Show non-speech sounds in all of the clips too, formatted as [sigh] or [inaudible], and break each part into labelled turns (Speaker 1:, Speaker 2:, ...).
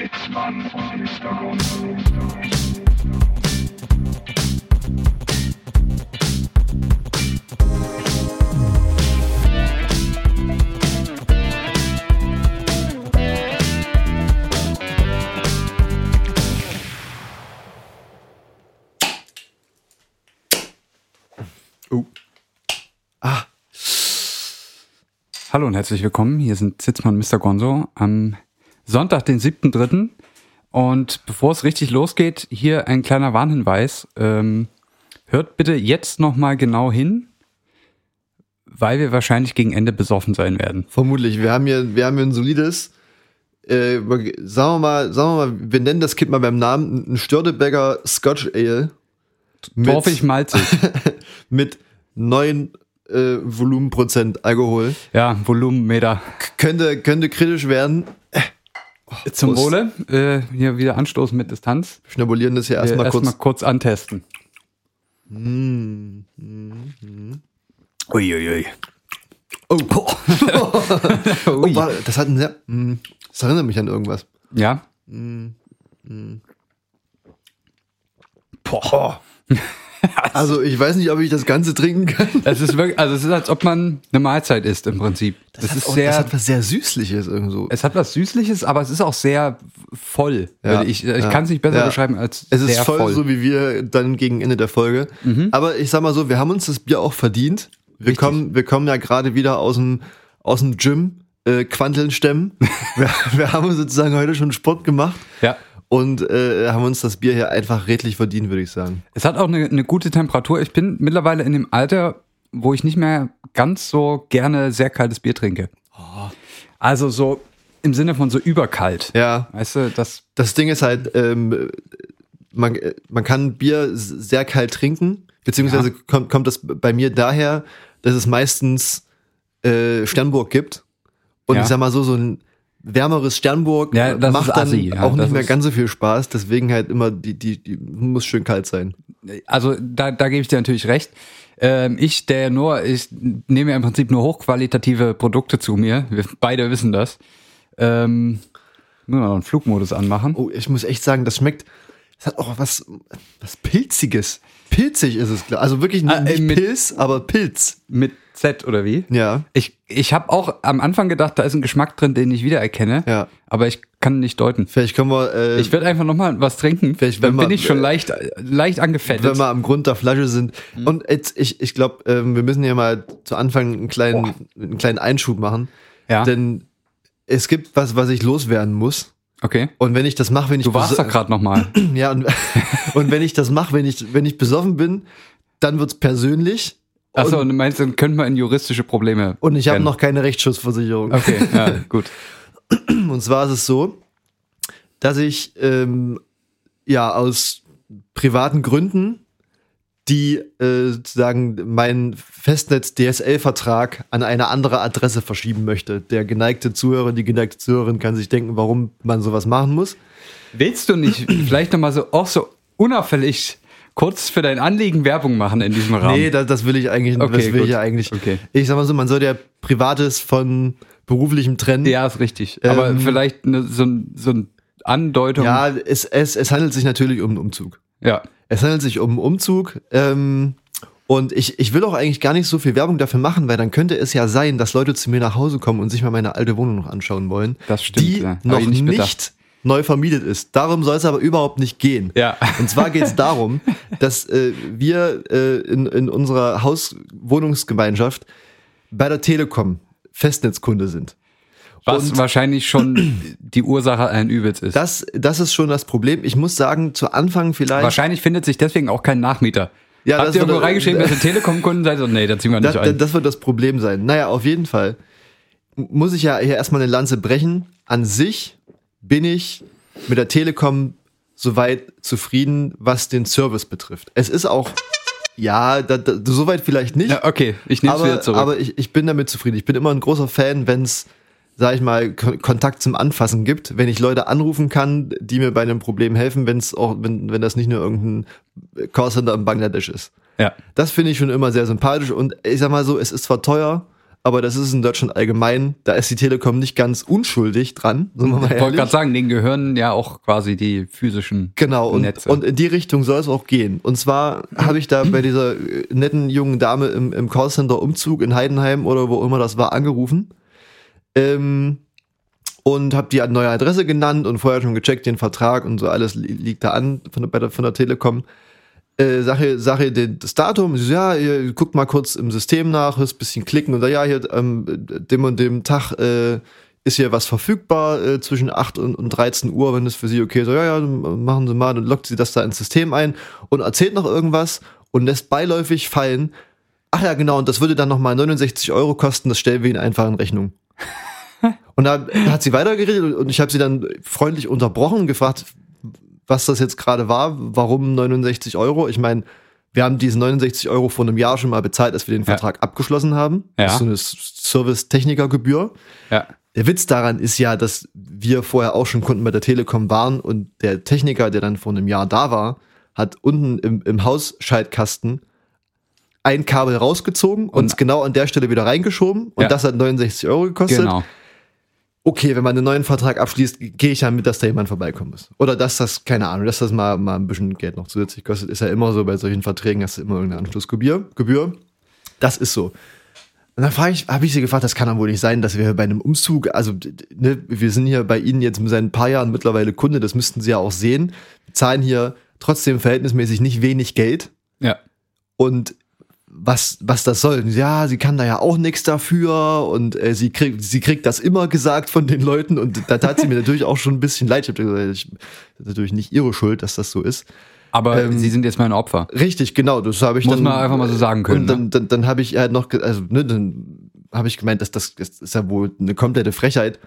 Speaker 1: Sitzmann und Mr. Gonzo.
Speaker 2: Oh. Ah. Hallo und herzlich willkommen. Hier sind Sitzmann Mr. Gonzo am Sonntag, den 7.3. Und bevor es richtig losgeht, hier ein kleiner Warnhinweis. Ähm, hört bitte jetzt nochmal genau hin, weil wir wahrscheinlich gegen Ende besoffen sein werden.
Speaker 3: Vermutlich. Wir haben hier, wir haben hier ein solides, äh, sagen wir mal, sagen wir mal, wir nennen das Kind mal beim Namen, ein Störtebecker Scotch Ale.
Speaker 2: Torfig malzig. [laughs]
Speaker 3: mit 9 äh, Volumenprozent Alkohol.
Speaker 2: ja, Volumenmeter.
Speaker 3: K könnte, könnte kritisch werden.
Speaker 2: Zum
Speaker 3: Prost.
Speaker 2: Wohle. Äh, hier wieder anstoßen mit Distanz.
Speaker 3: Schnabulieren das hier
Speaker 2: Äh,
Speaker 3: erstmal
Speaker 2: Erstmal
Speaker 3: kurz.
Speaker 2: kurz antesten.
Speaker 3: Uiuiui. [laughs] Oh, oh. oh warte, das hat ein sehr, mm, das erinnert mich an irgendwas.
Speaker 2: Ja.
Speaker 3: Boah. Also ich weiß nicht, ob ich das Ganze trinken kann.
Speaker 2: Es ist wirklich, also es ist, als ob man eine Mahlzeit isst im Prinzip. Das,
Speaker 3: hat
Speaker 2: ist
Speaker 3: auch-
Speaker 2: sehr,
Speaker 3: das hat was sehr Süßliches irgendwo.
Speaker 2: es hat was Süßliches, aber es ist auch sehr voll.
Speaker 3: Ja,
Speaker 2: ich ich
Speaker 3: ja,
Speaker 2: kann es nicht besser
Speaker 3: ja.
Speaker 2: beschreiben als
Speaker 3: Es ist voll,
Speaker 2: voll.
Speaker 3: so wie wir dann gegen Ende der Folge. Aber ich sag mal so, wir haben uns das Bier auch verdient. Wir
Speaker 2: Richtig.
Speaker 3: kommen, wir kommen ja gerade wieder aus dem, aus dem Gym, äh, Quanteln stemmen. [laughs] wir, wir haben sozusagen heute schon Sport gemacht
Speaker 2: ja.
Speaker 3: Und äh, haben uns das Bier hier einfach redlich verdient, würde ich sagen.
Speaker 2: Es hat auch eine, eine gute Temperatur. Ich bin mittlerweile in dem Alter, wo ich nicht mehr ganz so gerne sehr kaltes Bier trinke. Also so im Sinne von so überkalt.
Speaker 3: Ja,
Speaker 2: Weißt du, das
Speaker 3: das Ding ist halt, ähm, man, äh, man kann Bier sehr kalt trinken, beziehungsweise kommt, kommt das bei mir daher, dass es meistens äh, Sternburg gibt. Und
Speaker 2: Ja.
Speaker 3: ich sag mal so, so ein wärmeres Sternburg
Speaker 2: Ja,
Speaker 3: macht dann
Speaker 2: assi, ja,
Speaker 3: auch nicht mehr ganz so viel Spaß. Deswegen halt immer, die, die, die muss schön kalt sein.
Speaker 2: also da, da gebe ich dir natürlich recht. Ähm, ich, der nur, ich nehme ja im Prinzip nur hochqualitative Produkte zu mir. Wir beide wissen das. Ähm, wir noch einen Flugmodus anmachen.
Speaker 3: Oh, ich muss echt sagen, das schmeckt, es hat auch was, was Pilziges. Pilzig ist es, klar. Also wirklich
Speaker 2: Ah, äh,
Speaker 3: nicht
Speaker 2: mit-
Speaker 3: Pilz, aber Pilz.
Speaker 2: Mit Z oder wie?
Speaker 3: Ja.
Speaker 2: Ich, ich habe auch am Anfang gedacht, da ist ein Geschmack drin, den ich wiedererkenne.
Speaker 3: Ja.
Speaker 2: Aber ich kann nicht deuten.
Speaker 3: Vielleicht können wir, äh,
Speaker 2: Ich werde einfach nochmal was trinken.
Speaker 3: Vielleicht,
Speaker 2: Dann bin
Speaker 3: wir-
Speaker 2: ich schon leicht, leicht angefettet.
Speaker 3: wenn wir am Grund der Flasche sind.
Speaker 2: Mhm.
Speaker 3: Und jetzt, ich, ich glaube, ähm, wir müssen hier mal zu Anfang einen kleinen, einen kleinen Einschub machen.
Speaker 2: ja.
Speaker 3: Denn es gibt was, was ich loswerden muss.
Speaker 2: okay.
Speaker 3: Und wenn ich das mache, wenn ich
Speaker 2: Du warst da gerade nochmal.
Speaker 3: ja und, [laughs] und wenn ich das mache, wenn ich wenn ich besoffen bin, dann wird's persönlich.
Speaker 2: Achso,
Speaker 3: und,
Speaker 2: und du meinst, dann könnte man in juristische Probleme.
Speaker 3: und ich habe noch keine Rechtsschutzversicherung.
Speaker 2: Okay, ja, [laughs] gut.
Speaker 3: Und zwar ist es so, dass ich ähm, ja aus privaten Gründen die äh, sozusagen meinen Festnetz-DSL-Vertrag an eine andere Adresse verschieben möchte. Der geneigte Zuhörer, die geneigte Zuhörerin kann sich denken, warum man sowas machen muss.
Speaker 2: Willst du nicht [clears throat] vielleicht nochmal so, auch so unauffällig kurz für dein Anliegen Werbung machen in diesem Rahmen?
Speaker 3: Nee, das, das will ich eigentlich,
Speaker 2: Okay,
Speaker 3: das will
Speaker 2: gut.
Speaker 3: ich ja eigentlich.
Speaker 2: Okay.
Speaker 3: Ich sag mal so, man soll ja Privates von beruflichem trennen.
Speaker 2: ja, ist richtig. Aber
Speaker 3: Ähm,
Speaker 2: vielleicht eine, so, so eine Andeutung.
Speaker 3: Ja, es, es, es handelt sich natürlich um einen Umzug.
Speaker 2: ja.
Speaker 3: Es handelt sich um einen Umzug. Ähm, und ich, ich will auch eigentlich gar nicht so viel Werbung dafür machen, weil dann könnte es ja sein, dass Leute zu mir nach Hause kommen und sich mal meine alte Wohnung noch anschauen wollen.
Speaker 2: Das stimmt,
Speaker 3: Die
Speaker 2: ja.
Speaker 3: Noch
Speaker 2: ich
Speaker 3: nicht,
Speaker 2: nicht.
Speaker 3: Neu vermietet ist. Darum soll es aber überhaupt nicht gehen.
Speaker 2: Ja.
Speaker 3: Und zwar geht es darum, [laughs] dass äh, wir äh, in, in unserer Hauswohnungsgemeinschaft bei der Telekom Festnetzkunde sind.
Speaker 2: Was
Speaker 3: Und-
Speaker 2: wahrscheinlich schon [clears throat] die Ursache allen Übels ist.
Speaker 3: Das, das ist schon das Problem. Ich muss sagen, zu Anfang vielleicht.
Speaker 2: wahrscheinlich findet sich deswegen auch kein Nachmieter.
Speaker 3: Ja,
Speaker 2: Habt
Speaker 3: das
Speaker 2: ihr irgendwo
Speaker 3: wird-
Speaker 2: reingeschrieben, dass ihr [laughs] Telekom-Kunden seid? Nee, da ziehen wir nicht
Speaker 3: Das,
Speaker 2: ein.
Speaker 3: das wird das Problem sein. Naja, auf jeden Fall muss ich ja hier erstmal eine Lanze brechen. An sich bin ich mit der Telekom soweit zufrieden, was den Service betrifft. Es ist auch, ja, da, da, soweit vielleicht nicht,
Speaker 2: ja, okay, ich nehme es
Speaker 3: aber,
Speaker 2: wieder zurück.
Speaker 3: aber ich, ich bin damit zufrieden. Ich bin immer ein großer Fan, wenn es, sag ich mal, Ko- Kontakt zum Anfassen gibt, wenn ich Leute anrufen kann, die mir bei einem Problem helfen, wenn es auch, wenn, wenn das nicht nur irgendein Callcenter in Bangladesch ist.
Speaker 2: ja.
Speaker 3: Das finde ich schon immer sehr sympathisch und ich sag mal so, es ist zwar teuer, aber das ist in Deutschland allgemein. Da ist die Telekom nicht ganz unschuldig dran, sind wir mal
Speaker 2: Ich wollte gerade sagen, denen gehören ja auch quasi die physischen
Speaker 3: Genau, und,
Speaker 2: Netze.
Speaker 3: und in die Richtung soll es auch gehen. Und zwar habe ich da bei dieser äh, netten jungen Dame im, im Callcenter Umzug in Heidenheim oder wo immer das war, angerufen. Ähm, und habe die neue Adresse genannt und vorher schon gecheckt, den Vertrag und so alles li- liegt da an von der, von der Telekom. Äh, Sache, Sache das Datum, ja, ihr guckt mal kurz im System nach, ist ein bisschen klicken und da, ja, hier ähm, dem und dem Tag äh, ist hier was verfügbar äh, zwischen 8 und, und 13 Uhr, wenn es für sie okay ist, so, ja, ja, machen Sie mal, dann lockt sie das da ins System ein und erzählt noch irgendwas und lässt beiläufig fallen, ach ja, genau, und das würde dann nochmal 69 Euro kosten, das stellen wir Ihnen einfach in Rechnung. [laughs] Und da hat sie weitergeredet und ich habe sie dann freundlich unterbrochen und gefragt, was das jetzt gerade war, warum 69 Euro. Ich meine, wir haben diese 69 Euro vor einem Jahr schon mal bezahlt, als wir den Vertrag abgeschlossen haben.
Speaker 2: Ja.
Speaker 3: Das ist so eine Service-Techniker-Gebühr.
Speaker 2: ja.
Speaker 3: Der Witz daran ist ja, dass wir vorher auch schon Kunden bei der Telekom waren und der Techniker, der dann vor einem Jahr da war, hat unten im, im Hausschaltkasten ein Kabel rausgezogen und es genau an der Stelle wieder reingeschoben und
Speaker 2: Ja.
Speaker 3: das hat 69 Euro gekostet
Speaker 2: Genau.
Speaker 3: Okay, wenn man einen neuen Vertrag abschließt, gehe ich damit, dass da jemand vorbeikommen muss. Oder dass das, keine Ahnung, dass das mal, mal ein bisschen Geld noch zusätzlich kostet. Ist ja immer so, bei solchen Verträgen hast du immer irgendeine Anschlussgebühr. Gebühr. Das ist so. Und dann frage ich, habe ich sie gefragt, das kann doch wohl nicht sein, dass wir bei einem Umzug, also ne, wir sind hier bei Ihnen jetzt seit ein paar Jahren mittlerweile Kunde, das müssten Sie ja auch sehen. Wir zahlen hier trotzdem verhältnismäßig nicht wenig Geld
Speaker 2: Ja.
Speaker 3: und was, was das soll. Ja, sie kann da ja auch nichts dafür und äh, sie, kriegt, sie kriegt das immer gesagt von den Leuten und da tat sie mir natürlich auch schon ein bisschen leid. Ich habe gesagt, ich, das ist natürlich nicht ihre Schuld, dass das so ist.
Speaker 2: Aber
Speaker 3: Ähm,
Speaker 2: sie sind jetzt mein Opfer.
Speaker 3: Richtig, genau, das habe ich
Speaker 2: Muss
Speaker 3: dann.
Speaker 2: man einfach mal so sagen können, ne?
Speaker 3: Und dann, dann, dann habe ich halt noch, also ne, dann habe ich gemeint, dass das, das ist ja wohl eine komplette Frechheit,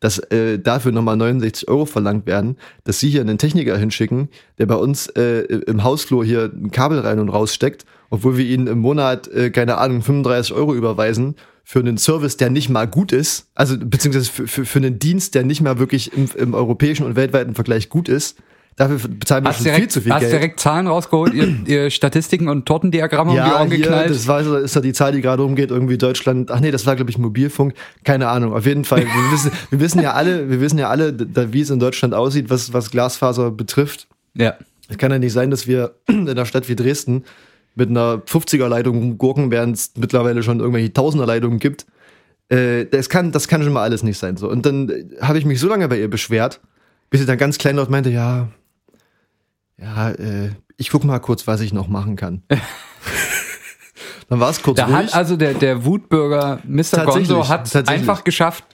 Speaker 3: dass äh, dafür nochmal 69 Euro verlangt werden, dass sie hier einen Techniker hinschicken, der bei uns äh, im Hausflur hier ein Kabel rein und raus steckt, obwohl wir ihnen im Monat, äh, keine Ahnung, 35 Euro überweisen für einen Service, der nicht mal gut ist, also beziehungsweise für, für, für einen Dienst, der nicht mal wirklich im, im europäischen und weltweiten Vergleich gut ist. Dafür bezahlen wir
Speaker 2: Hast
Speaker 3: schon
Speaker 2: direkt,
Speaker 3: viel zu viel
Speaker 2: hast
Speaker 3: Geld.
Speaker 2: direkt Zahlen rausgeholt, ihr, [clears throat] ihr Statistiken und Tortendiagramme um die
Speaker 3: Ja,
Speaker 2: Ohren
Speaker 3: hier,
Speaker 2: geknallt?
Speaker 3: das war, ist ja die Zahl, die gerade umgeht, irgendwie Deutschland. Ach nee, das war, glaube ich, Mobilfunk. Keine Ahnung. Auf jeden Fall. Wir wissen, [laughs] wir wissen ja alle, wir wissen ja alle, da, wie es in Deutschland aussieht, was, was Glasfaser betrifft.
Speaker 2: ja.
Speaker 3: Es kann ja nicht sein, dass wir [clears throat] in einer Stadt wie Dresden mit einer 50er-Leitung gurken, während es mittlerweile schon irgendwelche Tausender-Leitungen gibt. Äh, das, kann, das kann schon mal alles nicht sein. So. Und dann äh, habe ich mich so lange bei ihr beschwert, bis sie dann ganz kleinlaut meinte, ja, ja, äh, ich guck mal kurz, was ich noch machen kann. [laughs] dann war es kurz
Speaker 2: Da
Speaker 3: ruhig.
Speaker 2: hat also der, der Wutbürger Mr. Gonzo hat einfach geschafft,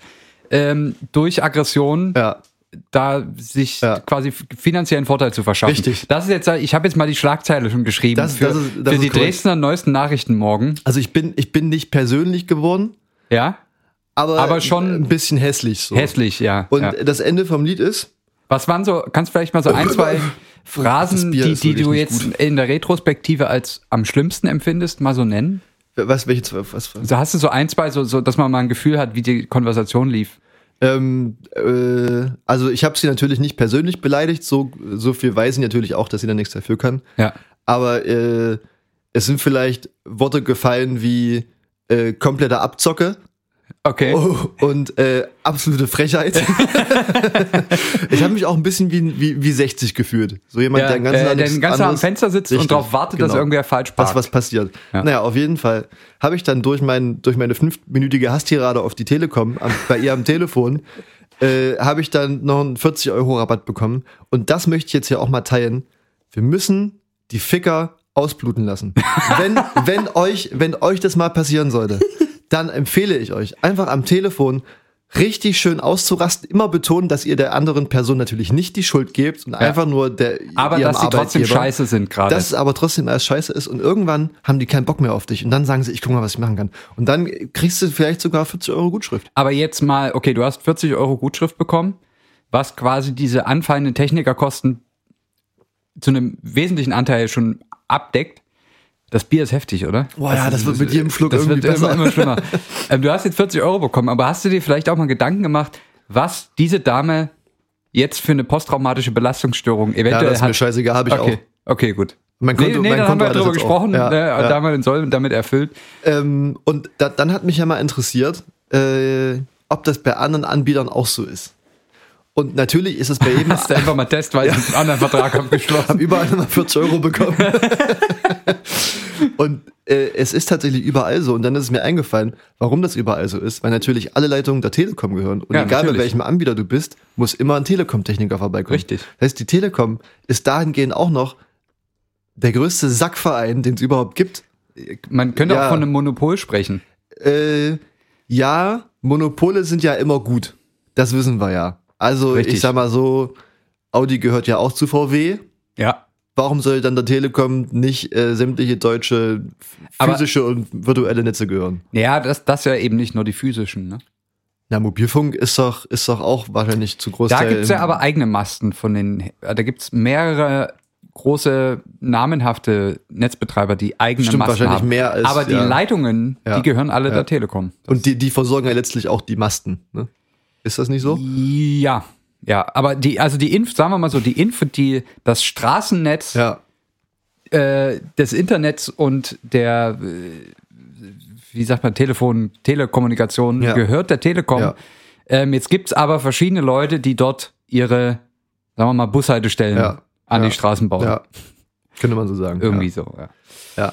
Speaker 2: ähm, durch Aggression
Speaker 3: ja,
Speaker 2: da sich
Speaker 3: Ja.
Speaker 2: quasi finanziellen Vorteil zu verschaffen.
Speaker 3: Richtig.
Speaker 2: Das ist jetzt, ich habe jetzt mal die Schlagzeile schon geschrieben
Speaker 3: Das-
Speaker 2: für,
Speaker 3: das ist- das
Speaker 2: für die
Speaker 3: korrekt.
Speaker 2: Dresdner neuesten Nachrichten morgen.
Speaker 3: also ich bin, ich bin nicht persönlich geworden,
Speaker 2: Ja,
Speaker 3: aber,
Speaker 2: Aber schon
Speaker 3: ein bisschen hässlich so.
Speaker 2: hässlich, ja.
Speaker 3: Und
Speaker 2: ja.
Speaker 3: das Ende vom Lied ist,
Speaker 2: Was waren so, kannst vielleicht mal so ein, zwei [laughs] Phrasen, die, die du jetzt
Speaker 3: gut.
Speaker 2: in der Retrospektive als am schlimmsten empfindest, mal so nennen?
Speaker 3: was, welche zwei, was, was?
Speaker 2: So hast du so ein, zwei, so, so, dass man mal ein Gefühl hat, wie die Konversation lief.
Speaker 3: Ähm, äh, also ich habe sie natürlich nicht persönlich beleidigt, so, so viel weiß ich natürlich auch, dass sie da nichts dafür kann.
Speaker 2: Ja.
Speaker 3: Aber äh, es sind vielleicht Worte gefallen wie äh, kompletter Abzocke
Speaker 2: Okay.
Speaker 3: oh, und äh, absolute Frechheit. [laughs] ich habe mich auch ein bisschen wie, wie, wie 60 gefühlt. So jemand,
Speaker 2: ja,
Speaker 3: der den ganzen
Speaker 2: äh, der den ganzen am Fenster sitzt
Speaker 3: Richtig,
Speaker 2: und darauf wartet, dass
Speaker 3: genau.
Speaker 2: irgendwer falsch parkt.
Speaker 3: was, was passiert.
Speaker 2: Ja.
Speaker 3: Naja, auf jeden Fall habe ich dann durch, mein, durch meine fünfminütige Hasstirade auf die Telekom, am, bei ihr am Telefon, äh, habe ich dann noch einen 40 Euro Rabatt bekommen. Und das möchte ich jetzt hier auch mal teilen. Wir müssen die Ficker ausbluten lassen. [laughs] wenn, wenn, euch, wenn euch das mal passieren sollte, dann empfehle ich euch, einfach am Telefon richtig schön auszurasten, immer betonen, dass ihr der anderen Person natürlich nicht die Schuld gebt und einfach nur der
Speaker 2: aber dass sie trotzdem scheiße sind gerade.
Speaker 3: Dass es aber trotzdem alles scheiße ist und irgendwann haben die keinen Bock mehr auf dich und dann sagen sie, ich guck mal, was ich machen kann. Und dann kriegst du vielleicht sogar 40 Euro Gutschrift.
Speaker 2: Aber jetzt mal, okay, du hast 40 Euro Gutschrift bekommen, was quasi diese anfallenden Technikerkosten zu einem wesentlichen Anteil schon abdeckt. Das Bier ist heftig, oder?
Speaker 3: Boah, ja, das wird mit jedem Schluck
Speaker 2: das
Speaker 3: irgendwie
Speaker 2: wird immer,
Speaker 3: besser.
Speaker 2: immer schlimmer. [laughs] ähm, du hast jetzt 40 Euro bekommen, aber hast du dir vielleicht auch mal Gedanken gemacht, was diese Dame jetzt für eine posttraumatische Belastungsstörung
Speaker 3: Ja,
Speaker 2: eventuell
Speaker 3: das ist
Speaker 2: hat?
Speaker 3: mir scheißegal, habe ich
Speaker 2: okay, okay, gut.
Speaker 3: auch. Mein
Speaker 2: Nee, nee,
Speaker 3: mein
Speaker 2: da haben wir
Speaker 3: hat das jetzt
Speaker 2: gesprochen,
Speaker 3: auch. Ja,
Speaker 2: ne,
Speaker 3: ja.
Speaker 2: da haben wir den Soll damit erfüllt.
Speaker 3: Ähm, und da, dann hat mich ja mal interessiert, äh, ob das bei anderen Anbietern auch so ist. Und natürlich ist es bei jedem. [laughs]
Speaker 2: Hast du einfach mal testweise einen anderen Vertrag abgeschlossen. [laughs]
Speaker 3: habe überall immer 40 Euro bekommen. und äh, es ist tatsächlich überall so. Und dann ist es mir eingefallen, warum das überall so ist. Weil natürlich alle Leitungen der Telekom gehören. Und
Speaker 2: Ja,
Speaker 3: egal bei
Speaker 2: natürlich.
Speaker 3: welchem Anbieter du bist, muss immer ein Telekom-Techniker vorbeikommen.
Speaker 2: Richtig.
Speaker 3: Das heißt, die Telekom ist dahingehend auch noch der größte Sackverein, den es überhaupt gibt.
Speaker 2: Man könnte
Speaker 3: Ja.
Speaker 2: auch von einem Monopol sprechen.
Speaker 3: Äh, ja, Monopole sind ja immer gut. Das wissen wir ja. Also
Speaker 2: Richtig.
Speaker 3: ich sag mal so, Audi gehört ja auch zu VW.
Speaker 2: Ja.
Speaker 3: Warum soll dann der Telekom nicht äh, sämtliche deutsche
Speaker 2: Aber-
Speaker 3: physische und virtuelle Netze gehören?
Speaker 2: Ja, das, das ja eben nicht nur die physischen. Ne?
Speaker 3: Na, Mobilfunk ist doch, ist doch auch wahrscheinlich zu groß.
Speaker 2: Da gibt's ja aber eigene Masten von den, da gibt's mehrere große namenhafte Netzbetreiber, die eigene
Speaker 3: Stimmt,
Speaker 2: Masten
Speaker 3: wahrscheinlich
Speaker 2: haben.
Speaker 3: mehr als-
Speaker 2: Aber die
Speaker 3: ja.
Speaker 2: Leitungen,
Speaker 3: Ja.
Speaker 2: die gehören alle
Speaker 3: Ja.
Speaker 2: der Telekom.
Speaker 3: Und die, die versorgen ja letztlich auch die Masten. Ne? Ist das nicht so?
Speaker 2: Ja, ja, aber die, also die Inf, sagen wir mal so, die Info, die, das Straßennetz
Speaker 3: Ja.
Speaker 2: äh, des Internets und der, äh, wie sagt man, Telefon, Telekommunikation
Speaker 3: Ja.
Speaker 2: gehört der Telekom.
Speaker 3: Ja.
Speaker 2: Ähm, jetzt gibt's aber verschiedene Leute, die dort ihre, sagen wir mal, Bushaltestellen an die Straßen bauen.
Speaker 3: Ja. Könnte man so sagen.
Speaker 2: Irgendwie so, ja.
Speaker 3: ja.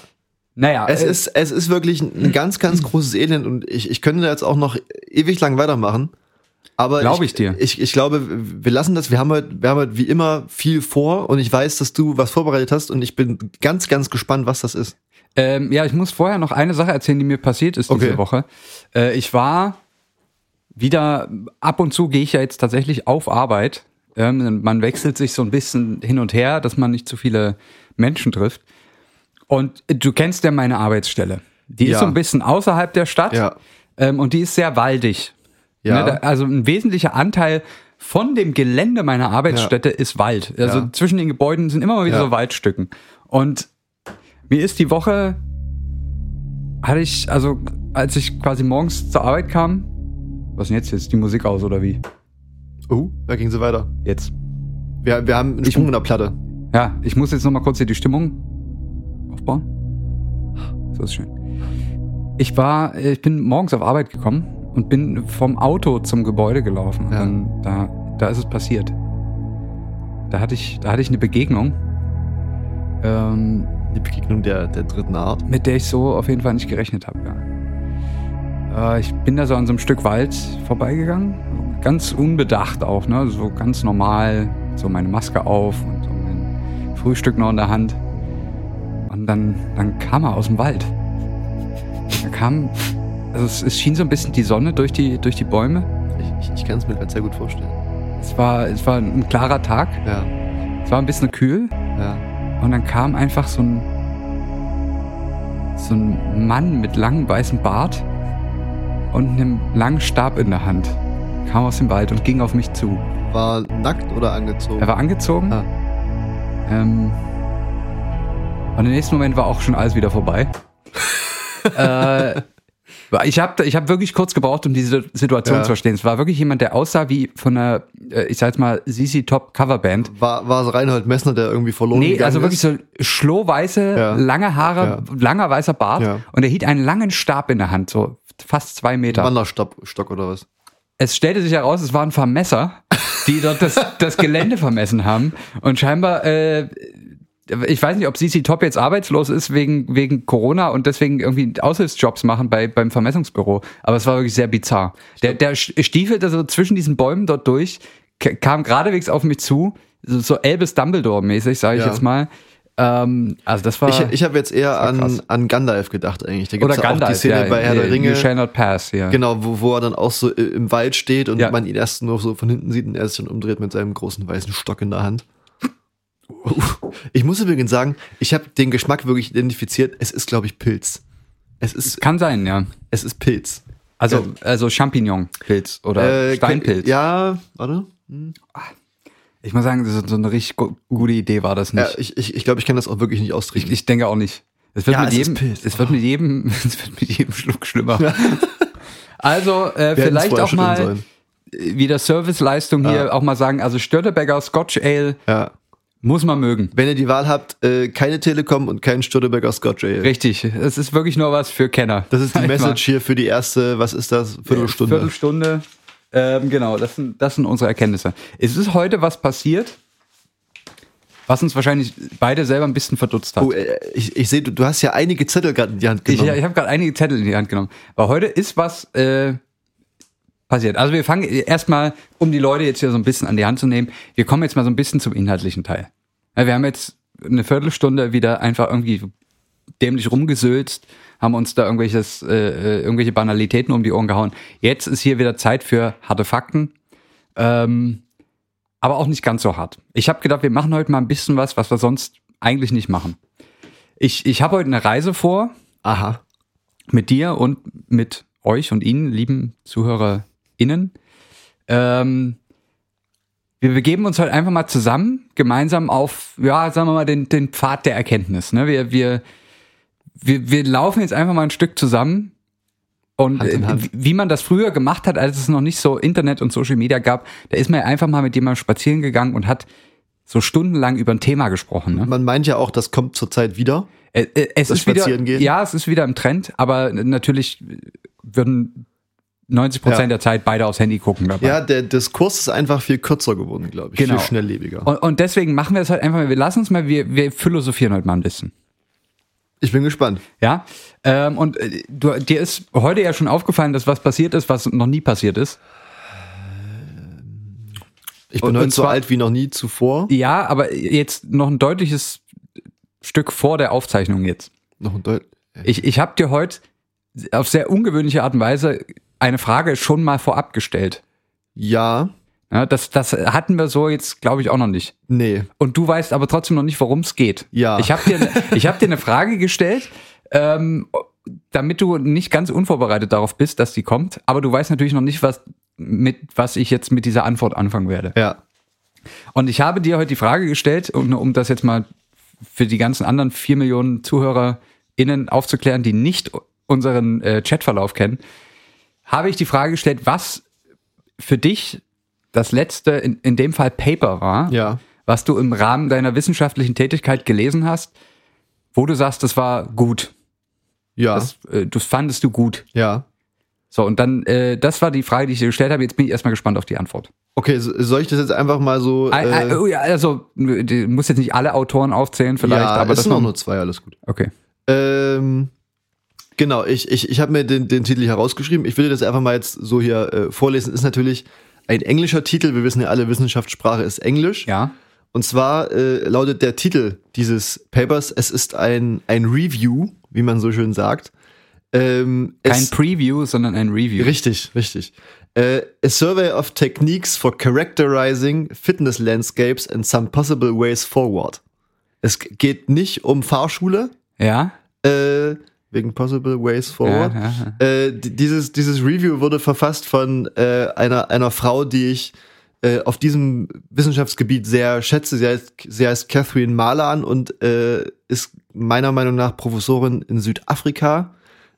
Speaker 2: Naja,
Speaker 3: Es
Speaker 2: äh,
Speaker 3: ist, es ist wirklich ein ganz, ganz großes Elend und ich, ich könnte da jetzt auch noch ewig lang weitermachen. Aber
Speaker 2: Glaub ich dir.
Speaker 3: Ich, ich glaube, wir lassen das. Wir haben heute, wir haben heute wie immer viel vor und ich weiß, dass du was vorbereitet hast und ich bin ganz, ganz gespannt, was das ist.
Speaker 2: Ähm, ja, ich muss vorher noch eine Sache erzählen, die mir passiert ist diese
Speaker 3: Okay.
Speaker 2: Woche. Äh, ich war wieder, ab und zu gehe ich ja jetzt tatsächlich auf Arbeit. Ähm, man wechselt sich so ein bisschen hin und her, dass man nicht zu viele Menschen trifft. Und du kennst ja meine Arbeitsstelle. Die
Speaker 3: Ja.
Speaker 2: ist so ein bisschen außerhalb der Stadt
Speaker 3: Ja.
Speaker 2: ähm, und die ist sehr waldig.
Speaker 3: Ja.
Speaker 2: Ne, da, also ein wesentlicher Anteil von dem Gelände meiner Arbeitsstätte ist Wald. Also
Speaker 3: Ja.
Speaker 2: zwischen den Gebäuden sind immer mal wieder
Speaker 3: Ja.
Speaker 2: so Waldstücken. Und mir ist die Woche, hatte ich, also als ich quasi morgens zur Arbeit kam, was denn jetzt? Jetzt die Musik aus oder wie?
Speaker 3: Oh, da ging sie weiter.
Speaker 2: Jetzt.
Speaker 3: Wir, wir haben einen Sprung in der Platte.
Speaker 2: Ja, ich muss jetzt noch mal kurz hier die Stimmung aufbauen. So ist schön. Ich war, ich bin morgens auf Arbeit gekommen und bin vom Auto zum Gebäude gelaufen. Und
Speaker 3: Ja.
Speaker 2: dann, da, da ist es passiert. Da hatte ich, da hatte ich eine Begegnung, ähm,
Speaker 3: Die Begegnung der, der dritten Art.
Speaker 2: mit der ich so auf jeden Fall nicht gerechnet habe. Ja. Äh, ich bin da so an so einem Stück Wald vorbeigegangen, ganz unbedacht auch, ne, so ganz normal, so meine Maske auf und so mein Frühstück noch in der Hand. Und dann, dann kam er aus dem Wald. Da kam, also es, es schien so ein bisschen die Sonne durch die, durch die Bäume.
Speaker 3: Ich, ich, ich kann es mir gerade sehr gut vorstellen.
Speaker 2: Es war, es war ein klarer Tag.
Speaker 3: Ja,
Speaker 2: Es war ein bisschen kühl.
Speaker 3: ja.
Speaker 2: Und dann kam einfach so ein, so ein Mann mit langem weißem Bart und einem langen Stab in der Hand. Kam aus dem Wald und ging auf mich zu.
Speaker 3: War nackt oder angezogen?
Speaker 2: Er war angezogen.
Speaker 3: Ah.
Speaker 2: Ähm, und im nächsten Moment war auch schon alles wieder vorbei. [laughs] äh, ich habe ich hab wirklich kurz gebraucht, um diese Situation
Speaker 3: Ja.
Speaker 2: zu verstehen. Es war wirklich jemand, der aussah wie von einer, äh, ich sag jetzt mal, CC Top Coverband.
Speaker 3: War, war es Reinhold Messner, der irgendwie verloren
Speaker 2: Nee, also wirklich
Speaker 3: ist?
Speaker 2: so schlohweiße,
Speaker 3: Ja.
Speaker 2: lange Haare, langer weißer Bart
Speaker 3: Ja.
Speaker 2: und er hielt einen langen Stab in der Hand, so fast zwei Meter.
Speaker 3: Wanderstock Stock oder was?
Speaker 2: Es stellte sich heraus, es waren Vermesser, die dort das, [laughs] das Gelände vermessen haben und scheinbar, äh, ich weiß nicht, ob CC Top jetzt arbeitslos ist wegen, wegen Corona und deswegen irgendwie Aushilfsjobs machen bei, beim Vermessungsbüro, aber es war wirklich sehr bizarr. Der, der stiefelte so zwischen diesen Bäumen dort durch, kam geradewegs auf mich zu, so, so Elvis Dumbledore-mäßig, sage ich
Speaker 3: Ja.
Speaker 2: jetzt mal. Ähm, also das war
Speaker 3: Ich, ich habe jetzt eher an, an Gandalf gedacht eigentlich. Da gibt's
Speaker 2: oder
Speaker 3: ja auch die
Speaker 2: Gandalf,
Speaker 3: Szene
Speaker 2: ja,
Speaker 3: bei Herr der Ringe.
Speaker 2: You shall not pass, ja.
Speaker 3: Genau, wo, wo er dann auch so im Wald steht und
Speaker 2: Ja.
Speaker 3: man ihn erst nur so von hinten sieht und er sich dann umdreht mit seinem großen weißen Stock in der Hand. [laughs] Ich muss übrigens sagen, ich habe den Geschmack wirklich identifiziert. Es ist, glaube ich, Pilz. Es ist,
Speaker 2: Kann sein, ja.
Speaker 3: es ist Pilz.
Speaker 2: Also, also Champignon-Pilz oder
Speaker 3: Äh,
Speaker 2: Steinpilz.
Speaker 3: Ja, warte.
Speaker 2: Ich muss sagen, so, eine richtig gu- gute Idee war das
Speaker 3: Ja,
Speaker 2: nicht.
Speaker 3: ich ich, ich, glaube, ich kann das auch wirklich nicht
Speaker 2: ich,
Speaker 3: austrinken.
Speaker 2: ich denke auch nicht. Es wird,
Speaker 3: Ja,
Speaker 2: mit,
Speaker 3: es
Speaker 2: jedem,
Speaker 3: Pilz.
Speaker 2: es wird mit jedem, [laughs] es wird mit jedem Schluck schlimmer. [laughs] Also äh,
Speaker 3: Wir
Speaker 2: vielleicht auch mal
Speaker 3: sollen.
Speaker 2: wieder Serviceleistung hier
Speaker 3: Ja.
Speaker 2: auch mal sagen. Also Störtebecker Scotch Ale
Speaker 3: Ja,
Speaker 2: Muss man mögen.
Speaker 3: Wenn ihr die Wahl habt, äh, keine Telekom und kein Störtebecker Scotch Ale.
Speaker 2: Richtig. Es ist wirklich nur was für Kenner.
Speaker 3: Das ist die [laughs]
Speaker 2: ich.
Speaker 3: Message hier für die erste, was ist das? Viertelstunde.
Speaker 2: Viertelstunde. Ähm, genau, das sind, das sind unsere Erkenntnisse. Es ist heute was passiert, was uns wahrscheinlich beide selber ein bisschen verdutzt hat.
Speaker 3: Oh, äh, ich, ich sehe, du, du hast ja einige Zettel gerade in die Hand
Speaker 2: ich
Speaker 3: genommen.
Speaker 2: ich habe gerade einige Zettel in die Hand genommen. Aber heute ist was äh, passiert. Also wir fangen erstmal, um die Leute jetzt hier so ein bisschen an die Hand zu nehmen, wir kommen jetzt mal so ein bisschen zum inhaltlichen Teil. Wir haben jetzt eine Viertelstunde wieder einfach irgendwie dämlich rumgesülzt, haben uns da irgendwelches, äh, äh, irgendwelche Banalitäten um die Ohren gehauen. Jetzt ist hier wieder Zeit für harte Fakten. Ähm, aber auch nicht ganz so hart. Ich habe gedacht, wir machen heute mal ein bisschen was, was wir sonst eigentlich nicht machen. Ich, ich habe heute eine Reise vor
Speaker 3: Aha.
Speaker 2: mit dir und mit euch und Ihnen, lieben ZuhörerInnen. Ähm, wir begeben uns heute einfach mal zusammen, gemeinsam auf, ja, sagen wir mal, den, den Pfad der Erkenntnis. Ne? Wir, wir, wir, wir laufen jetzt einfach mal ein Stück zusammen. Und
Speaker 3: Hand in Hand.
Speaker 2: wie- man das früher gemacht hat, als es noch nicht so Internet und Social Media gab, da ist man ja einfach mal mit jemandem spazieren gegangen und hat so stundenlang über ein Thema gesprochen. Ne?
Speaker 3: Man meint ja auch, das kommt zurzeit wieder.
Speaker 2: Äh, es
Speaker 3: Das
Speaker 2: ist wieder,
Speaker 3: Spazierengehen?
Speaker 2: ja, es ist wieder im Trend, aber natürlich würden 90 Prozent
Speaker 3: Ja.
Speaker 2: der Zeit beide aufs Handy gucken dabei.
Speaker 3: Ja, der Diskurs ist einfach viel kürzer geworden, glaube ich.
Speaker 2: Genau.
Speaker 3: Viel schnelllebiger.
Speaker 2: Und, und deswegen machen wir es halt einfach mal, wir lassen uns mal, wir, wir philosophieren heute mal ein bisschen.
Speaker 3: Ich bin gespannt.
Speaker 2: Ja, ähm, und äh, du, dir ist heute ja schon aufgefallen, dass was passiert ist, was noch nie passiert ist.
Speaker 3: Ich bin
Speaker 2: Und-
Speaker 3: heute
Speaker 2: und
Speaker 3: so
Speaker 2: zwar-
Speaker 3: alt wie noch nie zuvor.
Speaker 2: Ja, aber jetzt noch ein deutliches Stück vor der Aufzeichnung jetzt.
Speaker 3: Noch ein Deut
Speaker 2: Ich, ich habe dir heute auf sehr ungewöhnliche Art und Weise eine Frage schon mal vorab gestellt.
Speaker 3: ja,
Speaker 2: Ja, das, das hatten wir so jetzt, glaube ich, auch noch nicht.
Speaker 3: nee.
Speaker 2: Und du weißt aber trotzdem noch nicht, worum es geht.
Speaker 3: Ja.
Speaker 2: Ich habe dir, ich hab dir eine Frage gestellt, ähm, damit du nicht ganz unvorbereitet darauf bist, dass die kommt. Aber du weißt natürlich noch nicht, was, mit, was ich jetzt mit dieser Antwort anfangen werde.
Speaker 3: Ja.
Speaker 2: Und ich habe dir heute die Frage gestellt, um, um das jetzt mal für die ganzen anderen vier Millionen ZuhörerInnen aufzuklären, die nicht unseren äh, Chatverlauf kennen, habe ich die Frage gestellt, was für dich das letzte, in, in dem Fall Paper war,
Speaker 3: Ja.
Speaker 2: was du im Rahmen deiner wissenschaftlichen Tätigkeit gelesen hast, wo du sagst, das war gut.
Speaker 3: Ja.
Speaker 2: Das, äh, das fandest du gut.
Speaker 3: ja.
Speaker 2: So, und dann, äh, das war die Frage, die ich dir gestellt habe. Jetzt bin ich erstmal gespannt auf die Antwort.
Speaker 3: Okay, so- soll ich das jetzt einfach mal so.
Speaker 2: Äh,
Speaker 3: äh,
Speaker 2: oh ja, also, du musst jetzt nicht alle Autoren aufzählen, vielleicht,
Speaker 3: ja,
Speaker 2: aber
Speaker 3: es
Speaker 2: das
Speaker 3: sind auch nur zwei, alles gut.
Speaker 2: Okay.
Speaker 3: Ähm, genau, ich, ich, ich habe mir den, den Titel herausgeschrieben. Ich will das einfach mal jetzt so hier äh, vorlesen. Ist natürlich ein englischer Titel. Wir wissen ja alle, Wissenschaftssprache ist Englisch.
Speaker 2: Ja.
Speaker 3: Und zwar äh, lautet der Titel dieses Papers, es ist ein, ein Review, wie man so schön sagt. Ähm,
Speaker 2: Kein Preview, sondern ein Review.
Speaker 3: Richtig, richtig. Äh, a survey of techniques for characterizing fitness landscapes and some possible ways forward. Es geht nicht um Fahrschule,
Speaker 2: Ja.
Speaker 3: äh, wegen possible ways forward.
Speaker 2: Ja, ja,
Speaker 3: Äh, di- dieses, dieses Review wurde verfasst von äh, einer, einer Frau, die ich äh, auf diesem Wissenschaftsgebiet sehr schätze. Sie heißt, sie heißt Catherine Malan und äh, ist meiner Meinung nach Professorin in Südafrika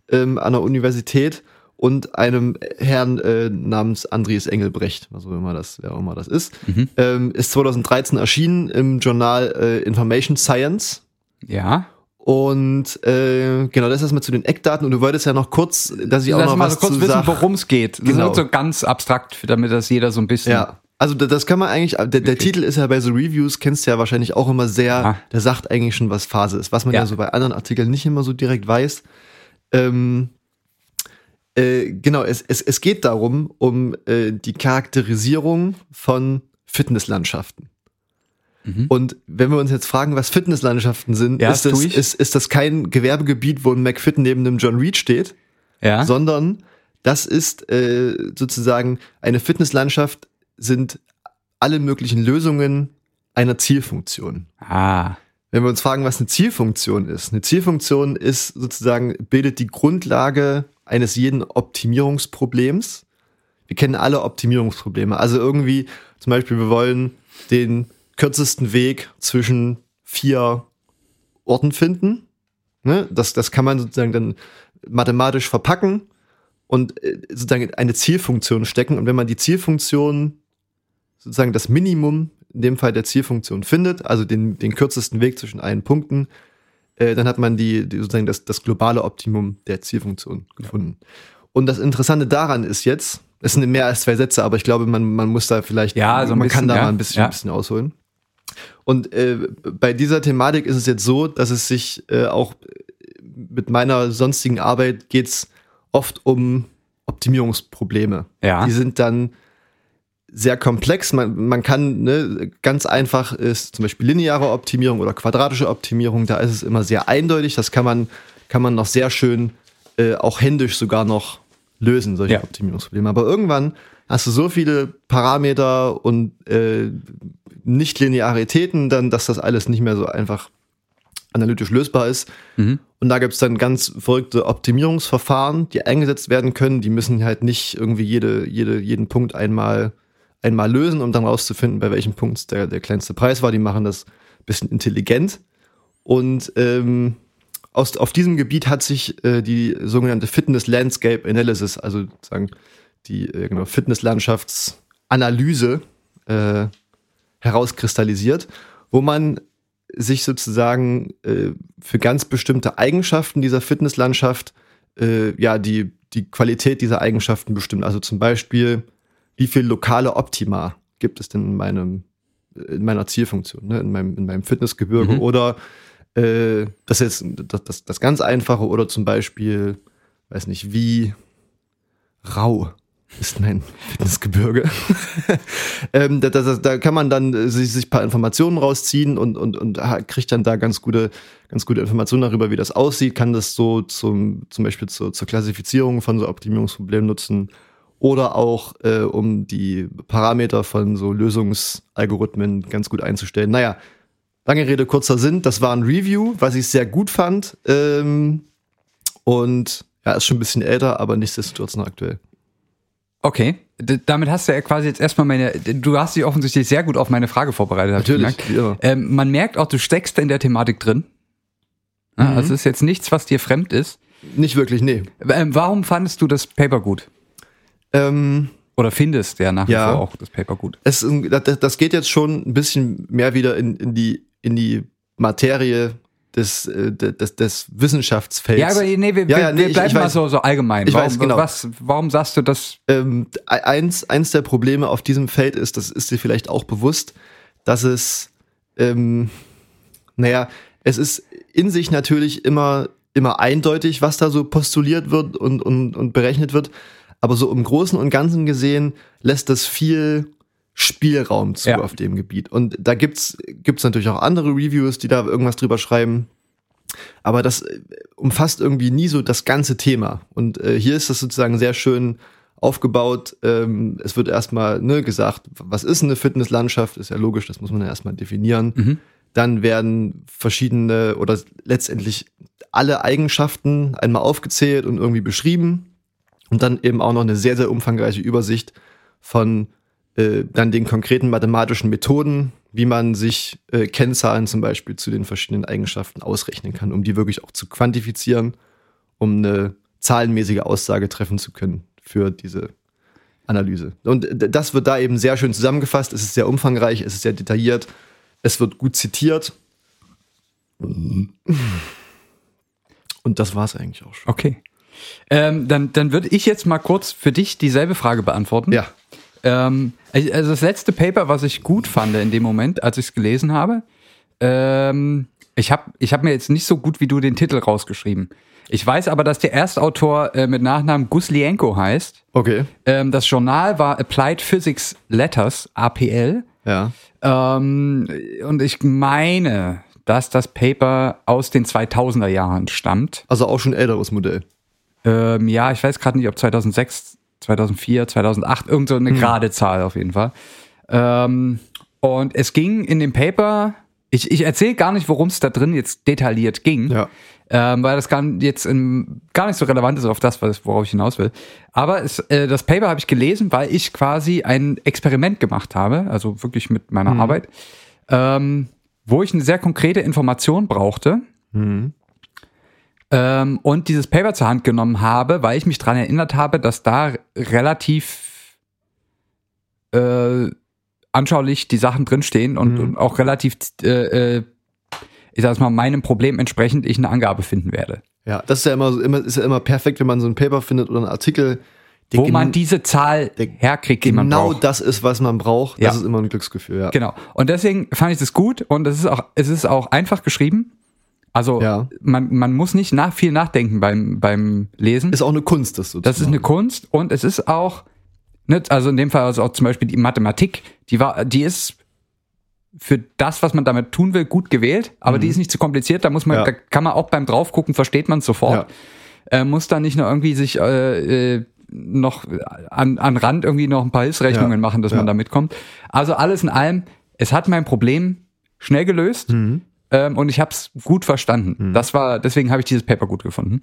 Speaker 3: ähm, an der Universität und einem Herrn äh, namens Andries Engelbrecht, was auch immer das, wer auch immer das ist, ähm, ist 2013 erschienen im Journal äh, Information Science.
Speaker 2: Ja.
Speaker 3: Und äh, genau, das erstmal zu den Eckdaten. Und du wolltest ja noch kurz, dass ich auch
Speaker 2: Lass
Speaker 3: noch
Speaker 2: mal
Speaker 3: was
Speaker 2: so kurz
Speaker 3: zu
Speaker 2: wissen, worum es geht. Das
Speaker 3: Genau.
Speaker 2: ist so ganz abstrakt, damit das jeder so ein bisschen.
Speaker 3: Ja, also da- das kann man eigentlich, der, der Titel ist ja bei so Reviews, kennst du ja wahrscheinlich auch immer sehr,
Speaker 2: Ja.
Speaker 3: der sagt eigentlich schon, was Phase ist, was man ja,
Speaker 2: Ja.
Speaker 3: so bei anderen Artikeln nicht immer so direkt weiß. Ähm, äh, genau, es, es, es geht darum, um äh, die Charakterisierung von Fitnesslandschaften. Und wenn wir uns jetzt fragen, was Fitnesslandschaften sind,
Speaker 2: Ja,
Speaker 3: ist,
Speaker 2: das
Speaker 3: ist, ist das kein Gewerbegebiet, wo ein McFit neben einem John Reed steht,
Speaker 2: Ja.
Speaker 3: sondern das ist äh, sozusagen eine Fitnesslandschaft sind alle möglichen Lösungen einer Zielfunktion.
Speaker 2: Ah.
Speaker 3: Wenn wir uns fragen, was eine Zielfunktion ist, eine Zielfunktion ist sozusagen bildet die Grundlage eines jeden Optimierungsproblems. Wir kennen alle Optimierungsprobleme. Also irgendwie zum Beispiel, wir wollen den kürzesten Weg zwischen vier Orten finden. Ne? Das, das kann man sozusagen dann mathematisch verpacken und äh, sozusagen in eine Zielfunktion stecken. Und wenn man die Zielfunktion sozusagen das Minimum in dem Fall der Zielfunktion findet, also den, den kürzesten Weg zwischen allen Punkten, äh, dann hat man die, die sozusagen das, das globale Optimum der Zielfunktion gefunden. Und das Interessante daran ist jetzt, es sind mehr als zwei Sätze, aber ich glaube, man, man muss da vielleicht,
Speaker 2: Ja, so ein
Speaker 3: man kann
Speaker 2: bisschen,
Speaker 3: da
Speaker 2: ja.
Speaker 3: mal ein bisschen,
Speaker 2: Ja.
Speaker 3: ein bisschen ausholen. Und äh, bei dieser Thematik ist es jetzt so, dass es sich äh, auch mit meiner sonstigen Arbeit geht's oft um Optimierungsprobleme.
Speaker 2: Ja.
Speaker 3: Die sind dann sehr komplex. Man, man kann ne, ganz einfach ist zum Beispiel lineare Optimierung oder quadratische Optimierung. Da ist es immer sehr eindeutig. Das kann man kann man noch sehr schön äh, auch händisch sogar noch lösen solche
Speaker 2: Ja.
Speaker 3: Optimierungsprobleme. Aber irgendwann hast du so viele Parameter und äh, Nicht-Linearitäten, dann, dass das alles nicht mehr so einfach analytisch lösbar ist.
Speaker 2: Mhm.
Speaker 3: Und da gibt es dann ganz verrückte Optimierungsverfahren, die eingesetzt werden können. Die müssen halt nicht irgendwie jede, jede, jeden Punkt einmal, einmal lösen, um dann rauszufinden, bei welchem Punkt der, der kleinste Preis war. Die machen das ein bisschen intelligent. Und ähm, aus, auf diesem Gebiet hat sich äh, die sogenannte Fitness Landscape Analysis, also sozusagen die äh, genau, Fitnesslandschaftsanalyse äh, herauskristallisiert, wo man sich sozusagen äh, für ganz bestimmte Eigenschaften dieser Fitnesslandschaft äh, ja die, die Qualität dieser Eigenschaften bestimmt. Also zum Beispiel, wie viel lokale Optima gibt es denn in meinem in meiner Zielfunktion, ne? in meinem in meinem Fitnessgebirge
Speaker 2: Mhm.
Speaker 3: oder äh, das ist das, das, das ganz einfache oder zum Beispiel, weiß nicht, wie rau ist mein Fitnessgebirge. [laughs] ähm, da, da, da kann man dann äh, sich, sich ein paar Informationen rausziehen und, und, und kriegt dann da ganz gute, ganz gute Informationen darüber, wie das aussieht, kann das so zum, zum Beispiel zur, zur Klassifizierung von so Optimierungsproblemen nutzen oder auch äh, um die Parameter von so Lösungsalgorithmen ganz gut einzustellen. Naja, lange Rede, kurzer Sinn, das war ein Review, was ich sehr gut fand ähm, und ja, ist schon ein bisschen älter, aber nichtsdestotrotz noch aktuell.
Speaker 2: Okay, D damit hast du ja quasi jetzt erstmal meine, du hast dich offensichtlich sehr gut auf meine Frage vorbereitet.
Speaker 3: Natürlich, immer.
Speaker 2: Ähm, man merkt auch, du steckst in der Thematik drin. Ja,
Speaker 3: Mhm.
Speaker 2: Also es ist jetzt nichts, was dir fremd ist.
Speaker 3: Nicht wirklich, nee.
Speaker 2: Ähm, warum fandest du das Paper gut?
Speaker 3: Ähm,
Speaker 2: Oder findest ja nach wie
Speaker 3: Ja.
Speaker 2: vor auch das Paper gut?
Speaker 3: es, das geht jetzt schon ein bisschen mehr wieder in, in, die, in die Materie des, äh, des, des Wissenschaftsfelds.
Speaker 2: Ja, aber nee, wir,
Speaker 3: Ja, ja, nee,
Speaker 2: wir
Speaker 3: ich-
Speaker 2: bleiben
Speaker 3: ich
Speaker 2: mal
Speaker 3: weiß.
Speaker 2: so, so allgemein.
Speaker 3: Ich
Speaker 2: warum,
Speaker 3: weiß, genau.
Speaker 2: was, warum sagst du das?
Speaker 3: ähm, eins, eins der Probleme auf diesem Feld ist, das ist dir vielleicht auch bewusst, dass es, ähm, naja, es ist in sich natürlich immer, immer eindeutig, was da so postuliert wird und, und, und berechnet wird. Aber so im Großen und Ganzen gesehen lässt das viel Spielraum zu
Speaker 2: Ja.
Speaker 3: auf dem Gebiet. Und da gibt's gibt's natürlich auch andere Reviews, die da irgendwas drüber schreiben. Aber das äh, umfasst irgendwie nie so das ganze Thema. Und äh, hier ist das sozusagen sehr schön aufgebaut. Ähm, es wird erstmal ne, gesagt, was ist eine Fitnesslandschaft? Ist ja logisch, das muss man ja erstmal definieren.
Speaker 2: Mhm.
Speaker 3: Dann werden verschiedene oder letztendlich alle Eigenschaften einmal aufgezählt und irgendwie beschrieben. Und dann eben auch noch eine sehr, sehr umfangreiche Übersicht von äh, dann den konkreten mathematischen Methoden, wie man sich äh, Kennzahlen zum Beispiel zu den verschiedenen Eigenschaften ausrechnen kann, um die wirklich auch zu quantifizieren, um eine zahlenmäßige Aussage treffen zu können für diese Analyse. Und das wird da eben sehr schön zusammengefasst. Es ist sehr umfangreich, es ist sehr detailliert, es wird gut zitiert. Und das war es eigentlich auch schon.
Speaker 2: Okay. Ähm, dann, dann würde ich jetzt mal kurz für dich dieselbe Frage beantworten.
Speaker 3: Ja.
Speaker 2: Ähm, also das letzte Paper, was ich gut fand in dem Moment, als ich es gelesen habe, ähm, ich habe ich hab mir jetzt nicht so gut wie du den Titel rausgeschrieben. Ich weiß aber, dass der Erstautor äh, mit Nachnamen Guslienko heißt.
Speaker 3: Okay.
Speaker 2: Ähm, das Journal war Applied Physics Letters, APL.
Speaker 3: Ja.
Speaker 2: Ähm, und ich meine, dass das Paper aus den 2000er Jahren stammt.
Speaker 3: Also auch schon älteres Modell.
Speaker 2: Ähm, ja, ich weiß gerade nicht, ob 2006, 2004, 2008, irgend so eine gerade Zahl auf jeden Fall. Ähm, und es ging in dem Paper, ich, ich erzähle gar nicht, worum es da drin jetzt detailliert ging,
Speaker 3: Ja.
Speaker 2: ähm, weil das gar, jetzt in, gar nicht so relevant ist auf das, was, worauf ich hinaus will. Aber es, äh, das Paper habe ich gelesen, weil ich quasi ein Experiment gemacht habe, also wirklich mit meiner Arbeit, ähm, wo ich eine sehr konkrete Information brauchte ähm, und dieses Paper zur Hand genommen habe, weil ich mich daran erinnert habe, dass da relativ äh, anschaulich die Sachen drinstehen und, und auch relativ, äh, äh, ich sag mal, meinem Problem entsprechend ich eine Angabe finden werde.
Speaker 3: Ja, das ist ja immer, immer, ist ja immer perfekt, wenn man so ein Paper findet oder einen Artikel, der
Speaker 2: Wo man diese Zahl herkriegt, die man
Speaker 3: genau
Speaker 2: braucht.
Speaker 3: das ist, was man braucht.
Speaker 2: Ja.
Speaker 3: Das ist immer ein Glücksgefühl, ja.
Speaker 2: Genau. Und deswegen fand ich das gut und es ist auch, es ist auch einfach geschrieben. Also
Speaker 3: Ja.
Speaker 2: man, man muss nicht nach, viel nachdenken beim, beim Lesen.
Speaker 3: Ist auch eine Kunst, das so
Speaker 2: Das ist eine Kunst und es ist auch, ne, also in dem Fall also auch zum Beispiel die Mathematik, die war, die ist für das, was man damit tun will, gut gewählt, aber die ist nicht zu kompliziert. Da muss man,
Speaker 3: Mhm. Ja.
Speaker 2: da kann man auch beim draufgucken, versteht man es sofort. Äh, muss da nicht nur irgendwie sich äh, äh, noch an, an Rand irgendwie noch ein paar Hilfsrechnungen
Speaker 3: Ja.
Speaker 2: machen, dass
Speaker 3: Ja.
Speaker 2: man da mitkommt. Also alles in allem, es hat mein Problem schnell gelöst
Speaker 3: Mhm.
Speaker 2: Ähm, und ich habe es gut verstanden. Das war, deswegen habe ich dieses Paper gut gefunden.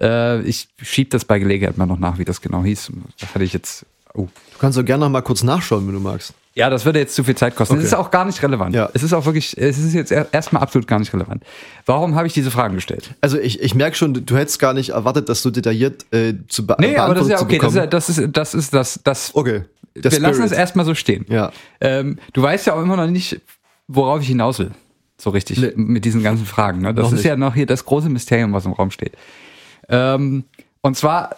Speaker 2: Äh, ich schieb das bei Gelegenheit mal noch nach, wie das genau hieß. Das hatte ich jetzt. Oh.
Speaker 3: Du kannst doch gerne noch mal kurz nachschauen, wenn du magst.
Speaker 2: Ja, das würde jetzt zu viel Zeit kosten. Es
Speaker 3: Okay.
Speaker 2: ist auch gar nicht relevant.
Speaker 3: Ja.
Speaker 2: Es ist auch wirklich, es ist jetzt er- erstmal absolut gar nicht relevant. Warum habe ich diese Fragen gestellt?
Speaker 3: Also ich, ich merke schon, du hättest gar nicht erwartet, das so detailliert äh, zu be
Speaker 2: Nee, aber das ist ja okay. Das ist, ja- das ist, das ist das, das.
Speaker 3: Okay.
Speaker 2: Wir lassen es
Speaker 3: Spirit.
Speaker 2: erstmal so stehen.
Speaker 3: Ja.
Speaker 2: Ähm, du weißt ja auch immer noch nicht, worauf ich hinaus will. So richtig
Speaker 3: Nee.
Speaker 2: mit diesen ganzen Fragen. Ne? Das
Speaker 3: Noch
Speaker 2: ist
Speaker 3: nicht.
Speaker 2: ja noch hier das große Mysterium, was im Raum steht. Ähm, und zwar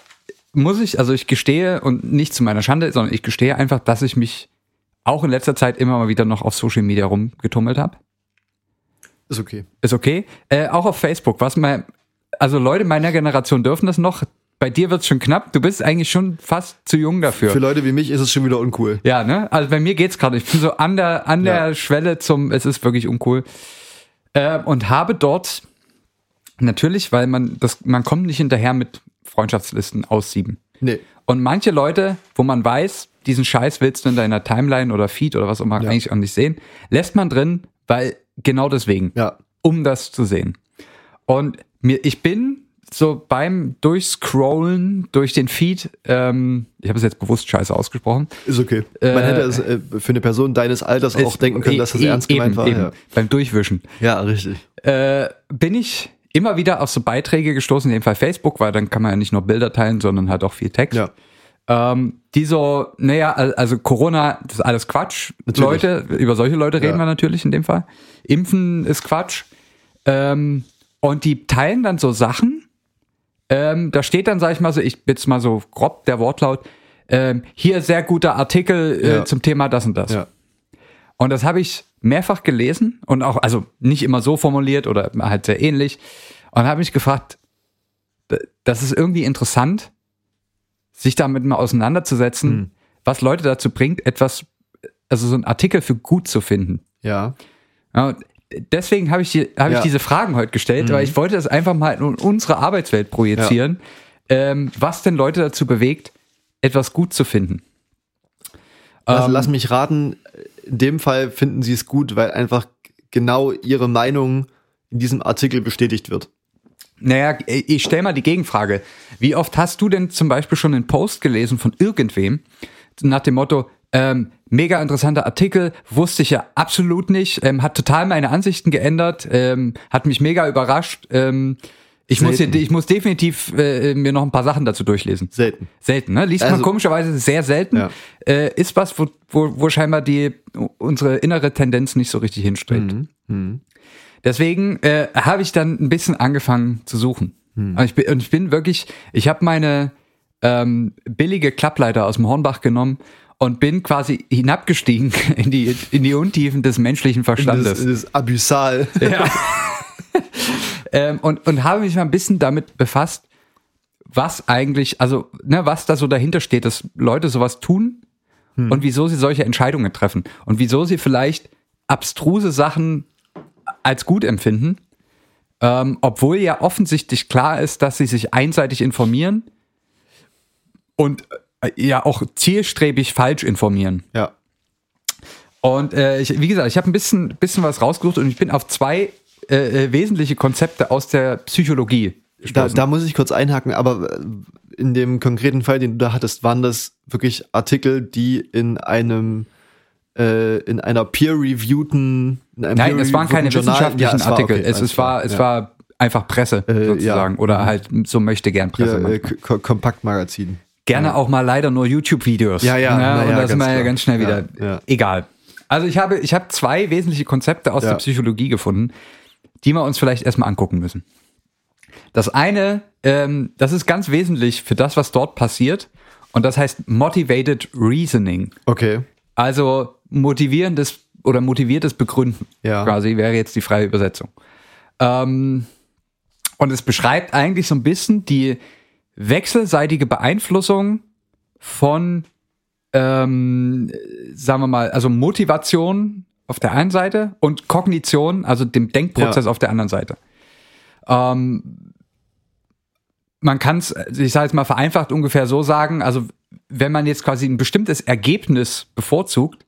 Speaker 2: muss ich, also ich gestehe und nicht zu meiner Schande, sondern ich gestehe einfach, dass ich mich auch in letzter Zeit immer mal wieder noch auf Social Media rumgetummelt habe.
Speaker 3: Ist okay.
Speaker 2: Ist okay. Äh, auch auf Facebook, was mein, also Leute meiner Generation dürfen das noch. Bei dir wird's schon knapp. Du bist eigentlich schon fast zu jung dafür.
Speaker 3: Für Leute wie mich ist es schon wieder uncool.
Speaker 2: Ja, ne? Also bei mir geht's gerade. Ich bin so an der, an der
Speaker 3: Ja.
Speaker 2: Schwelle zum, es ist wirklich uncool. Äh, und habe dort natürlich, weil man das, man kommt nicht hinterher mit Freundschaftslisten aussieben.
Speaker 3: Nee.
Speaker 2: Und manche Leute, wo man weiß, diesen Scheiß willst du in deiner Timeline oder Feed oder was auch immer
Speaker 3: Ja.
Speaker 2: eigentlich auch nicht sehen, lässt man drin, weil genau deswegen,
Speaker 3: Ja.
Speaker 2: um das zu sehen. Und mir, ich bin so beim Durchscrollen durch den Feed, ähm, ich habe es jetzt bewusst scheiße ausgesprochen,
Speaker 3: Ist okay.
Speaker 2: Äh,
Speaker 3: Man hätte es äh, für eine Person deines Alters auch denken können, dass das
Speaker 2: e-
Speaker 3: ernst
Speaker 2: eben,
Speaker 3: gemeint war.
Speaker 2: Eben,
Speaker 3: Ja.
Speaker 2: Beim Durchwischen.
Speaker 3: ja, richtig.
Speaker 2: Äh, bin ich immer wieder auf so Beiträge gestoßen, in dem Fall Facebook, weil dann kann man ja nicht nur Bilder teilen, sondern halt auch viel Text.
Speaker 3: Ja.
Speaker 2: Ähm, die so, naja, al- also Corona, das ist alles Quatsch.
Speaker 3: Natürlich.
Speaker 2: Leute, über solche Leute reden
Speaker 3: Ja.
Speaker 2: wir natürlich in dem Fall. Impfen ist Quatsch. Ähm, und die teilen dann so Sachen. Ähm, da steht dann, sag ich mal so, ich jetzt mal so grob der Wortlaut, ähm, hier sehr guter Artikel äh,
Speaker 3: Ja.
Speaker 2: zum Thema das und das.
Speaker 3: Ja.
Speaker 2: Und das habe ich mehrfach gelesen und auch, also nicht immer so formuliert oder halt sehr ähnlich. Und habe mich gefragt, das ist irgendwie interessant, sich damit mal auseinanderzusetzen,
Speaker 3: Hm.
Speaker 2: was Leute dazu bringt, etwas, also so einen Artikel für gut zu finden.
Speaker 3: Ja.
Speaker 2: Ja, deswegen habe ich, die, habe ich
Speaker 3: Ja.
Speaker 2: diese Fragen heute gestellt,
Speaker 3: Mhm.
Speaker 2: weil ich wollte das einfach mal in unsere Arbeitswelt projizieren, ähm, was denn Leute dazu bewegt, etwas gut zu finden.
Speaker 3: Also
Speaker 2: Ähm,
Speaker 3: lass mich raten, in dem Fall finden sie es gut, weil einfach genau ihre Meinung in diesem Artikel bestätigt wird.
Speaker 2: Naja, ich stelle mal die Gegenfrage. Wie oft hast du denn zum Beispiel schon einen Post gelesen von irgendwem nach dem Motto, ähm, mega interessanter Artikel, wusste ich ja absolut nicht, ähm, hat total meine Ansichten geändert, ähm, hat mich mega überrascht. Ähm, ich, muss hier, ich muss definitiv äh, mir noch ein paar Sachen dazu durchlesen.
Speaker 3: Selten.
Speaker 2: Selten, ne? Liest man
Speaker 3: Also-
Speaker 2: komischerweise sehr selten.
Speaker 3: Ja.
Speaker 2: Äh, ist was, wo, wo, wo scheinbar die unsere innere Tendenz nicht so richtig hinstrebt.
Speaker 3: Mhm.
Speaker 2: Deswegen äh, habe ich dann ein bisschen angefangen zu suchen.
Speaker 3: Mhm.
Speaker 2: Und, ich bin, und ich bin wirklich, ich habe meine ähm, billige Klappleiter aus dem Hornbach genommen und bin quasi hinabgestiegen [laughs] in die, in die Untiefen des menschlichen Verstandes.
Speaker 3: das ist abyssal.
Speaker 2: Ja. [laughs] ähm, und, und habe mich mal ein bisschen damit befasst, was eigentlich, also, ne, was da so dahinter steht, dass Leute sowas tun und wieso sie solche Entscheidungen treffen und wieso sie vielleicht abstruse Sachen als gut empfinden, ähm, obwohl ja offensichtlich klar ist, dass sie sich einseitig informieren und ja auch zielstrebig falsch informieren.
Speaker 3: Ja.
Speaker 2: Und äh, ich, wie gesagt, ich habe ein bisschen, bisschen was rausgesucht und ich bin auf zwei äh, äh, wesentliche Konzepte aus der Psychologie
Speaker 3: Da, da muss ich kurz einhaken, aber äh, in dem konkreten Fall, den du da hattest, waren das wirklich Artikel, die in einem äh, in einer peer-reviewten in einem
Speaker 2: Nein, es waren keine
Speaker 3: Journal-
Speaker 2: wissenschaftlichen
Speaker 3: Ja, war
Speaker 2: Artikel.
Speaker 3: okay,
Speaker 2: es, es war, es
Speaker 3: ja.
Speaker 2: war einfach Presse
Speaker 3: Äh,
Speaker 2: sozusagen
Speaker 3: ja.
Speaker 2: oder halt so möchte gern Presse.
Speaker 3: Äh. K- Kompaktmagazin.
Speaker 2: Gerne auch mal leider nur YouTube-Videos.
Speaker 3: Ja, ja,
Speaker 2: Ne?
Speaker 3: na
Speaker 2: Und
Speaker 3: ja,
Speaker 2: da sind wir ja ganz schnell wieder
Speaker 3: Ja, ja.
Speaker 2: egal. Also ich habe, ich habe zwei wesentliche Konzepte aus
Speaker 3: Ja.
Speaker 2: der Psychologie gefunden, die wir uns vielleicht erstmal angucken müssen. Das eine, ähm, das ist ganz wesentlich für das, was dort passiert. Und das heißt Motivated Reasoning.
Speaker 3: Okay.
Speaker 2: Also motivierendes oder motiviertes Begründen.
Speaker 3: Ja.
Speaker 2: Quasi wäre jetzt die freie Übersetzung. Ähm, und es beschreibt eigentlich so ein bisschen die wechselseitige Beeinflussung von, ähm, sagen wir mal, also Motivation auf der einen Seite und Kognition, also dem Denkprozess
Speaker 3: Ja.
Speaker 2: auf der anderen Seite. Ähm, man kann es, ich sage jetzt mal vereinfacht ungefähr so sagen, also wenn man jetzt quasi ein bestimmtes Ergebnis bevorzugt,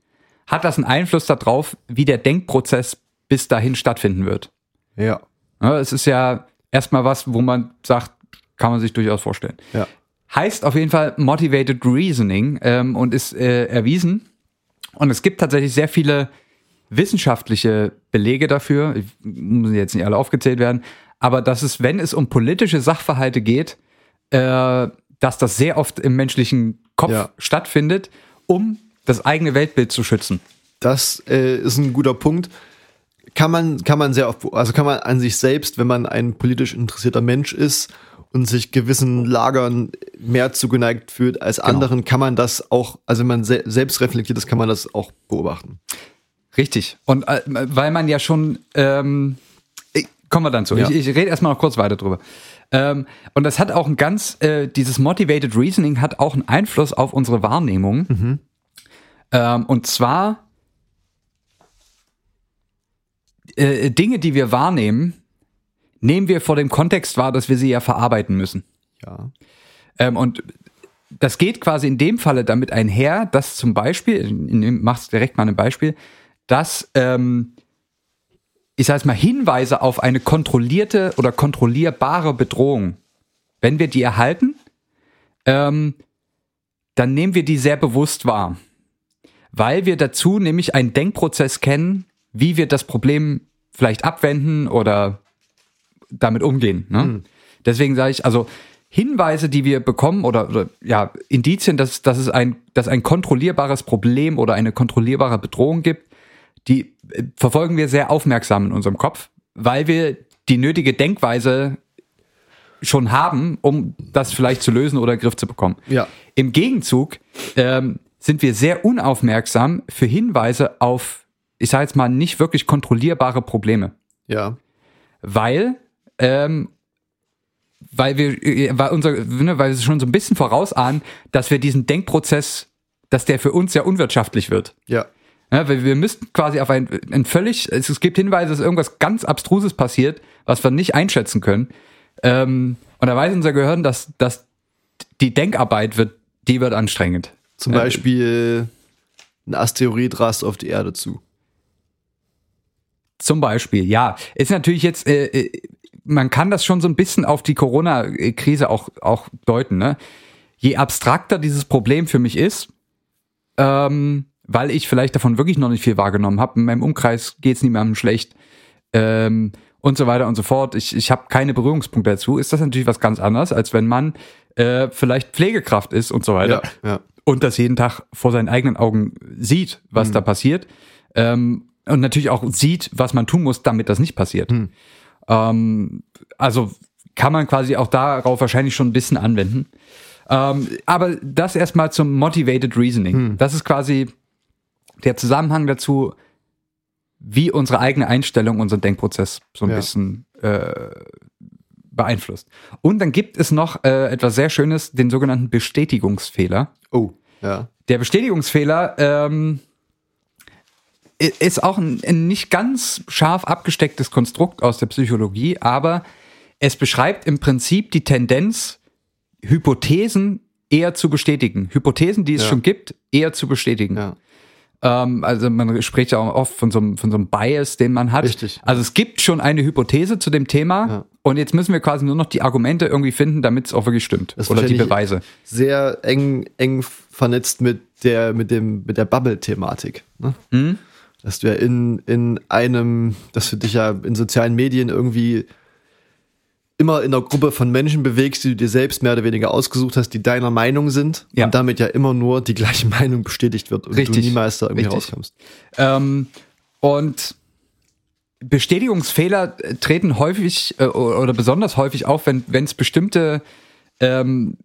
Speaker 2: hat das einen Einfluss darauf, wie der Denkprozess bis dahin stattfinden wird.
Speaker 3: Ja.
Speaker 2: Ja, es ist ja erstmal was, wo man sagt, kann man sich durchaus vorstellen.
Speaker 3: Ja.
Speaker 2: Heißt auf jeden Fall Motivated Reasoning ähm, und ist äh, erwiesen. Und es gibt tatsächlich sehr viele wissenschaftliche Belege dafür, ich, müssen jetzt nicht alle aufgezählt werden, aber dass es, wenn es um politische Sachverhalte geht, äh, dass das sehr oft im menschlichen Kopf
Speaker 3: Ja.
Speaker 2: stattfindet, um das eigene Weltbild zu schützen.
Speaker 3: Das äh, ist ein guter Punkt. Kann man, kann man sehr oft, also kann man an sich selbst, wenn man ein politisch interessierter Mensch ist und sich gewissen Lagern mehr zugeneigt fühlt als anderen, kann man das auch, also wenn man se selbst reflektiert ist, kann man das auch beobachten.
Speaker 2: Richtig. Und äh, weil man ja schon, ähm, ich, kommen wir dann zu.
Speaker 3: Ja.
Speaker 2: Ich, ich rede erstmal noch kurz weiter drüber. Ähm, und das hat auch ein ganz, äh, dieses Motivated Reasoning hat auch einen Einfluss auf unsere Wahrnehmung. Ähm, und zwar äh, Dinge, die wir wahrnehmen, nehmen wir vor dem Kontext wahr, dass wir sie ja verarbeiten müssen.
Speaker 3: Ja.
Speaker 2: Ähm, und das geht quasi in dem Falle damit einher, dass zum Beispiel, in dem- machst direkt mal ein Beispiel, dass, ähm, ich sage mal, Hinweise auf eine kontrollierte oder kontrollierbare Bedrohung, wenn wir die erhalten, ähm, dann nehmen wir die sehr bewusst wahr. Weil wir dazu nämlich einen Denkprozess kennen, wie wir das Problem vielleicht abwenden oder damit umgehen. Ne? Deswegen sage ich, also Hinweise, die wir bekommen oder, oder ja, Indizien, dass, dass es ein, dass ein kontrollierbares Problem oder eine kontrollierbare Bedrohung gibt, die äh, verfolgen wir sehr aufmerksam in unserem Kopf, weil wir die nötige Denkweise schon haben, um das vielleicht zu lösen oder Griff zu bekommen.
Speaker 3: Ja.
Speaker 2: Im Gegenzug ähm, sind wir sehr unaufmerksam für Hinweise auf, ich sage jetzt mal, nicht wirklich kontrollierbare Probleme
Speaker 3: Ja.
Speaker 2: weil ähm, weil wir äh, weil unser ne, weil wir schon so ein bisschen vorausahnen, dass wir diesen Denkprozess, dass der für uns ja unwirtschaftlich wird.
Speaker 3: Ja.
Speaker 2: Ja, weil wir müssten quasi auf ein, ein völlig, es, es gibt Hinweise, dass irgendwas ganz Abstruses passiert, was wir nicht einschätzen können. Ähm, und da weiß unser Gehirn, dass, dass die Denkarbeit wird, die wird anstrengend.
Speaker 3: Zum
Speaker 2: Äh,
Speaker 3: Beispiel ein Asteroid rast auf die Erde zu.
Speaker 2: Zum Beispiel, ja. Ist natürlich jetzt, äh, äh, man kann das schon so ein bisschen auf die Corona-Krise auch, auch deuten. Ne? Je abstrakter dieses Problem für mich ist, ähm, weil ich vielleicht davon wirklich noch nicht viel wahrgenommen habe, in meinem Umkreis geht es niemandem schlecht ähm, und so weiter und so fort. Ich, ich habe keine Berührungspunkte dazu. Ist das natürlich was ganz anderes, als wenn man äh, vielleicht Pflegekraft ist und so weiter
Speaker 3: Ja. Ja.
Speaker 2: und das jeden Tag vor seinen eigenen Augen sieht, was da passiert. Ähm, und natürlich auch sieht, was man tun muss, damit das nicht passiert. Ähm, also kann man quasi auch darauf wahrscheinlich schon ein bisschen anwenden. Ähm, aber das erstmal zum Motivated Reasoning. Das ist quasi der Zusammenhang dazu, wie unsere eigene Einstellung, unseren Denkprozess so ein
Speaker 3: Ja.
Speaker 2: bisschen äh, beeinflusst. Und dann gibt es noch äh, etwas sehr Schönes, den sogenannten Bestätigungsfehler.
Speaker 3: Oh. Ja.
Speaker 2: Der Bestätigungsfehler ähm, ist auch ein, ein nicht ganz scharf abgestecktes Konstrukt aus der Psychologie, aber es beschreibt im Prinzip die Tendenz, Hypothesen eher zu bestätigen. Hypothesen, die es
Speaker 3: Ja.
Speaker 2: schon gibt, eher zu bestätigen.
Speaker 3: Ja.
Speaker 2: Ähm, also man spricht ja auch oft von so, einem, von so einem Bias, den man hat.
Speaker 3: Richtig.
Speaker 2: Also es gibt schon eine Hypothese zu dem Thema
Speaker 3: Ja.
Speaker 2: und jetzt müssen wir quasi nur noch die Argumente irgendwie finden, damit es auch wirklich stimmt.
Speaker 3: Das
Speaker 2: Oder die Beweise.
Speaker 3: Sehr eng, eng vernetzt mit der, mit dem, mit der Bubble-Thematik. Ne?
Speaker 2: Mhm.
Speaker 3: Dass du ja in, in einem, dass du dich ja in sozialen Medien irgendwie immer in einer Gruppe von Menschen bewegst, die du dir selbst mehr oder weniger ausgesucht hast, die deiner Meinung sind
Speaker 2: Ja.
Speaker 3: und damit ja immer nur die gleiche [laughs] Meinung bestätigt wird und
Speaker 2: Richtig.
Speaker 3: du niemals da irgendwie
Speaker 2: Richtig.
Speaker 3: rauskommst.
Speaker 2: Ähm, und Bestätigungsfehler äh, treten häufig äh, oder besonders häufig auf, wenn es bestimmte ähm,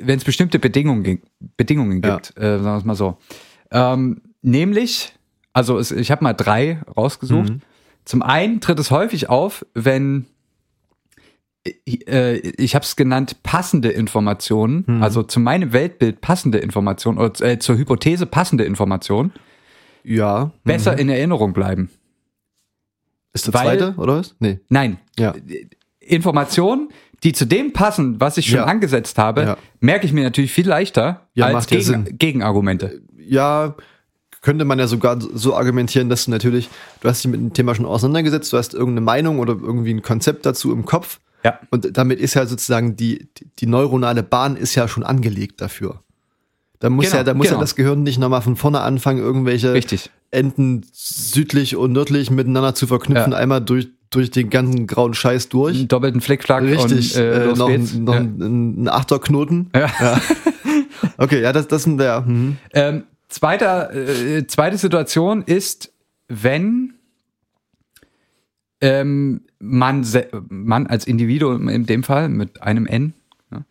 Speaker 2: wenn es bestimmte Bedingungen, Bedingungen
Speaker 3: Ja.
Speaker 2: gibt, äh, sagen wir es mal so. Ähm, nämlich, also es, ich habe mal drei rausgesucht. Zum einen tritt es häufig auf, wenn äh, ich habe es genannt passende Informationen, also zu meinem Weltbild passende Informationen oder äh, zur Hypothese passende Informationen
Speaker 3: Ja.
Speaker 2: besser in Erinnerung bleiben.
Speaker 3: Ist der
Speaker 2: Weil-
Speaker 3: zweite, oder was? Nee.
Speaker 2: Nein,
Speaker 3: Ja.
Speaker 2: Informationen, die zu dem passen, was ich schon
Speaker 3: Ja.
Speaker 2: angesetzt habe,
Speaker 3: Ja.
Speaker 2: merke ich mir natürlich viel leichter als Gegen. Gegenargumente.
Speaker 3: Ja, könnte man ja sogar so argumentieren, dass du natürlich, du hast dich mit dem Thema schon auseinandergesetzt, du hast irgendeine Meinung oder irgendwie ein Konzept dazu im Kopf.
Speaker 2: Ja.
Speaker 3: Und damit ist ja sozusagen die, die, neuronale Bahn ist ja schon angelegt dafür. Da muss
Speaker 2: Genau,
Speaker 3: ja, da muss
Speaker 2: genau.
Speaker 3: ja das Gehirn nicht nochmal von vorne anfangen, irgendwelche
Speaker 2: Richtig.
Speaker 3: Enden südlich und nördlich miteinander zu verknüpfen,
Speaker 2: Ja.
Speaker 3: einmal durch, durch den ganzen grauen Scheiß durch.
Speaker 2: Einen doppelten Flickflack
Speaker 3: Richtig,
Speaker 2: und äh,
Speaker 3: äh, noch, ein, noch
Speaker 2: ja.
Speaker 3: ein, ein Achterknoten.
Speaker 2: Ja. [laughs]
Speaker 3: Okay, ja, das, das sind der. Mhm.
Speaker 2: Ähm, zweiter, äh, zweite Situation ist, wenn ähm, man, man als Individuum in dem Fall mit einem N,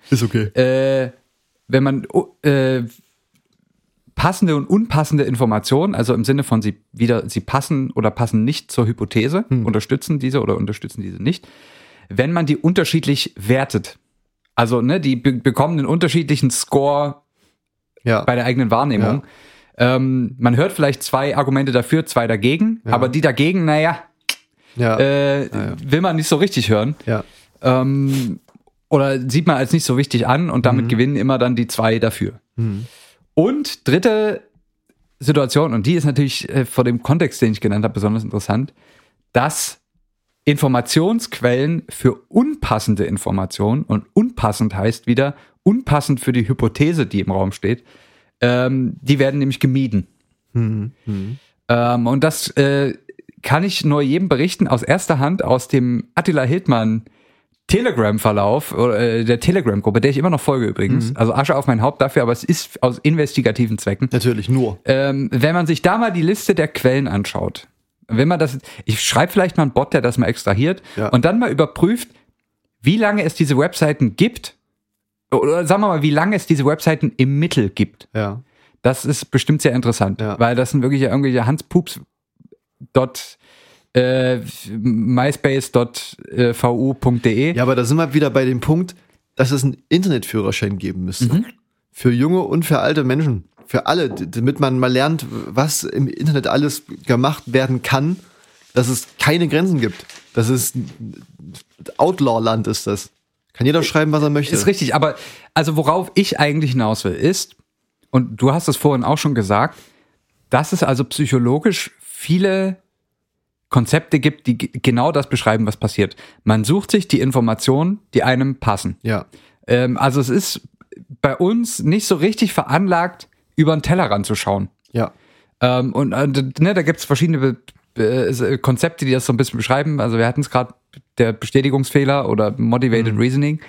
Speaker 3: Ist okay.
Speaker 2: äh, wenn man oh, äh, passende und unpassende Informationen, also im Sinne von sie wieder, sie passen oder passen nicht zur Hypothese, unterstützen diese oder unterstützen diese nicht, wenn man die unterschiedlich wertet. Also, ne, die be bekommen einen unterschiedlichen Score
Speaker 3: Ja.
Speaker 2: bei der eigenen Wahrnehmung. Ähm, man hört vielleicht zwei Argumente dafür, zwei dagegen, aber die dagegen, naja,
Speaker 3: ja.
Speaker 2: äh, will man nicht so richtig hören.
Speaker 3: ja.
Speaker 2: Ähm, oder sieht man als nicht so wichtig an und damit gewinnen immer dann die zwei dafür. Und dritte Situation, und die ist natürlich äh, vor dem Kontext, den ich genannt habe, besonders interessant, dass Informationsquellen für unpassende Informationen, und unpassend heißt wieder unpassend für die Hypothese, die im Raum steht, ähm, die werden nämlich gemieden. Ähm, und das äh, kann ich nur jedem berichten aus erster Hand aus dem Attila Hildmann Telegram-Verlauf, oder, äh, der Telegram-Gruppe, der ich immer noch folge übrigens. Also Asche auf mein Haupt dafür, aber es ist aus investigativen Zwecken.
Speaker 3: Natürlich, nur.
Speaker 2: Ähm, wenn man sich da mal die Liste der Quellen anschaut, wenn man das, ich schreibe vielleicht mal einen Bot, der das mal extrahiert
Speaker 3: Ja.
Speaker 2: und dann mal überprüft, wie lange es diese Webseiten gibt, oder sagen wir mal, wie lange es diese Webseiten im Mittel gibt.
Speaker 3: Ja.
Speaker 2: Das ist bestimmt sehr interessant,
Speaker 3: Ja.
Speaker 2: weil das sind wirklich irgendwelche Hanspups. Dot, äh, myspace.vu.de.
Speaker 3: Ja, aber da sind wir wieder bei dem Punkt, dass es einen Internetführerschein geben müsste. Für junge und für alte Menschen. Für alle, damit man mal lernt, was im Internet alles gemacht werden kann, dass es keine Grenzen gibt. Das ist Outlaw-Land ist das. Kann jeder schreiben, was er möchte.
Speaker 2: Ist richtig, aber also worauf ich eigentlich hinaus will, ist, und du hast es vorhin auch schon gesagt, dass es also psychologisch viele Konzepte gibt, die genau das beschreiben, was passiert. Man sucht sich die Informationen, die einem passen.
Speaker 3: Ja.
Speaker 2: Ähm, also es ist bei uns nicht so richtig veranlagt, über den Tellerrand zu schauen.
Speaker 3: Ja.
Speaker 2: Ähm, und äh, ne, da gibt es verschiedene Be äh, Konzepte, die das so ein bisschen beschreiben. Also wir hatten es gerade, der Bestätigungsfehler oder Motivated Reasoning.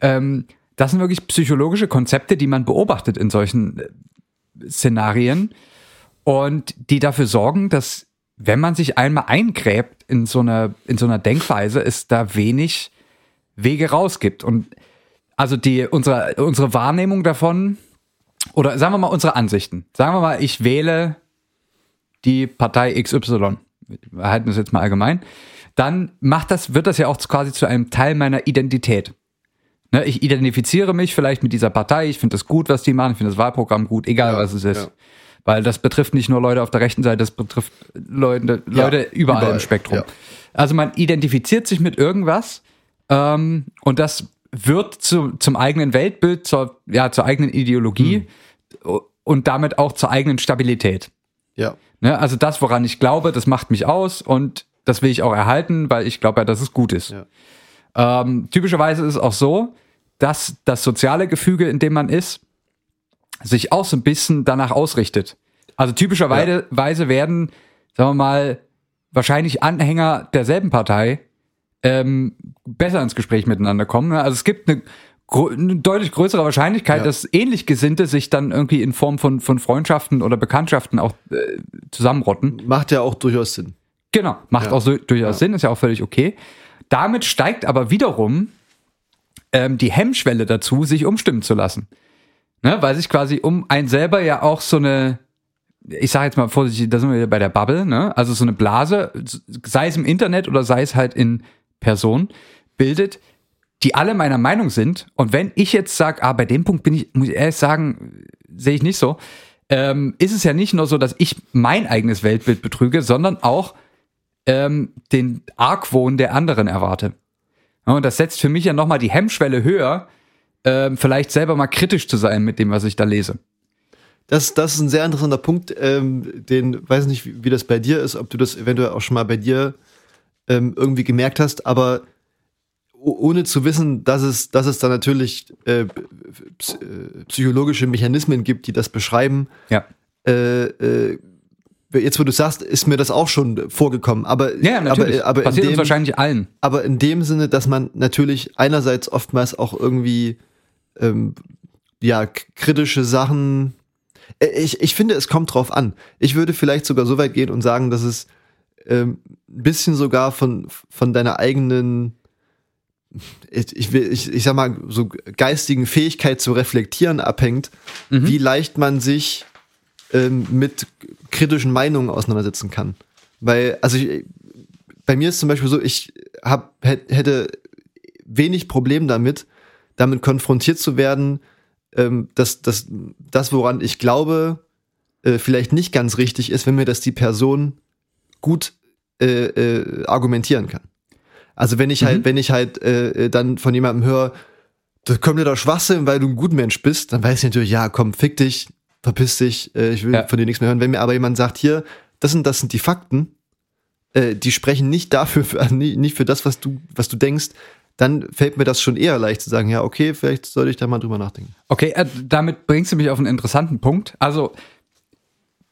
Speaker 2: Ähm, das sind wirklich psychologische Konzepte, die man beobachtet in solchen äh, Szenarien und die dafür sorgen, dass wenn man sich einmal eingräbt in so einer, in so einer Denkweise, es da wenig Wege rausgibt. Und also die, unsere, unsere Wahrnehmung davon, oder sagen wir mal unsere Ansichten. Sagen wir mal, ich wähle die Partei XY. Wir halten das jetzt mal allgemein. Dann macht das, wird das ja auch quasi zu einem Teil meiner Identität. Ne, ich identifiziere mich vielleicht mit dieser Partei, ich finde das gut, was die machen, ich finde das Wahlprogramm gut, egal
Speaker 3: Ja,
Speaker 2: was es ist.
Speaker 3: ja.
Speaker 2: Weil das betrifft nicht nur Leute auf der rechten Seite, das betrifft Leute, Leute überall,
Speaker 3: überall,
Speaker 2: im Spektrum.
Speaker 3: ja.
Speaker 2: Also man identifiziert sich mit irgendwas ähm, und das wird zu, zum eigenen Weltbild, zur, ja, zur eigenen Ideologie
Speaker 3: Hm.
Speaker 2: und damit auch zur eigenen Stabilität.
Speaker 3: Ja.
Speaker 2: Ne? Also das, woran ich glaube, das macht mich aus und das will ich auch erhalten, weil ich glaube ja, dass es gut ist.
Speaker 3: Ja.
Speaker 2: Ähm, typischerweise ist es auch so, dass das soziale Gefüge, in dem man ist, sich auch so ein bisschen danach ausrichtet. Also typischerweise Weise werden, sagen wir mal, wahrscheinlich Anhänger derselben Partei ähm, besser ins Gespräch miteinander kommen. Also es gibt eine, eine deutlich größere Wahrscheinlichkeit,
Speaker 3: Ja.
Speaker 2: dass ähnlich Gesinnte sich dann irgendwie in Form von, von Freundschaften oder Bekanntschaften auch äh, zusammenrotten.
Speaker 3: Macht ja auch durchaus Sinn.
Speaker 2: Genau, macht
Speaker 3: Ja.
Speaker 2: auch so durchaus Sinn, ist ja auch völlig okay. Damit steigt aber wiederum ähm, die Hemmschwelle dazu, sich umstimmen zu lassen. Ne, weil sich quasi um einen selber ja auch so eine, ich sage jetzt mal vorsichtig, da sind wir wieder bei der Bubble, ne? also so eine Blase, sei es im Internet oder sei es halt in Person, bildet, die alle meiner Meinung sind. Und wenn ich jetzt sage, ah, bei dem Punkt bin ich, muss ich ehrlich sagen, sehe ich nicht so, ähm, ist es ja nicht nur so, dass ich mein eigenes Weltbild betrüge, sondern auch ähm, den Argwohn der anderen erwarte. Ja, Und das setzt für mich ja nochmal die Hemmschwelle höher, ähm, vielleicht selber mal kritisch zu sein mit dem, was ich da lese.
Speaker 3: Das, das ist ein sehr interessanter Punkt, ähm, den weiß nicht, wie, wie das bei dir ist, ob du das eventuell auch schon mal bei dir ähm, irgendwie gemerkt hast, aber ohne zu wissen, dass es, dass es da natürlich äh, äh, psychologische Mechanismen gibt, die das beschreiben.
Speaker 2: Ja.
Speaker 3: Äh, äh, jetzt, wo du sagst, ist mir das auch schon vorgekommen. Aber,
Speaker 2: Ja, natürlich.
Speaker 3: aber, aber, in
Speaker 2: Passiert uns
Speaker 3: dem,
Speaker 2: wahrscheinlich allen.
Speaker 3: aber in dem Sinne, dass man natürlich einerseits oftmals auch irgendwie ähm, ja kritische Sachen. Äh, Ich, ich finde, es kommt drauf an. Ich würde vielleicht sogar so weit gehen und sagen, dass es ähm, ein bisschen sogar von, von deiner eigenen, ich, ich, will, ich, ich sag mal, so geistigen Fähigkeit zu reflektieren abhängt, wie leicht man sich ähm, mit kritischen Meinungen auseinandersetzen kann. Weil, also ich, bei mir ist zum Beispiel so, ich hab, hätt- hätte wenig Problem damit, damit konfrontiert zu werden, ähm, dass, dass das, woran ich glaube, äh, vielleicht nicht ganz richtig ist, wenn mir das die Person gut äh, äh, argumentieren kann. Also wenn ich halt, wenn ich halt äh, äh, dann von jemandem höre, das kommt dir doch Schwachsinn, weil du ein guter Mensch bist, dann weiß ich natürlich, ja, komm, fick dich, verpiss dich, äh, ich will
Speaker 2: Ja.
Speaker 3: von dir nichts mehr hören. Wenn mir aber jemand sagt, hier, das sind, das sind die Fakten, äh, die sprechen nicht dafür, [laughs] für, also nicht für das, was du, was du denkst, dann fällt mir das schon eher leicht zu sagen, ja, okay, vielleicht sollte ich da mal drüber nachdenken.
Speaker 2: Okay, äh, damit bringst du mich auf einen interessanten Punkt. Also,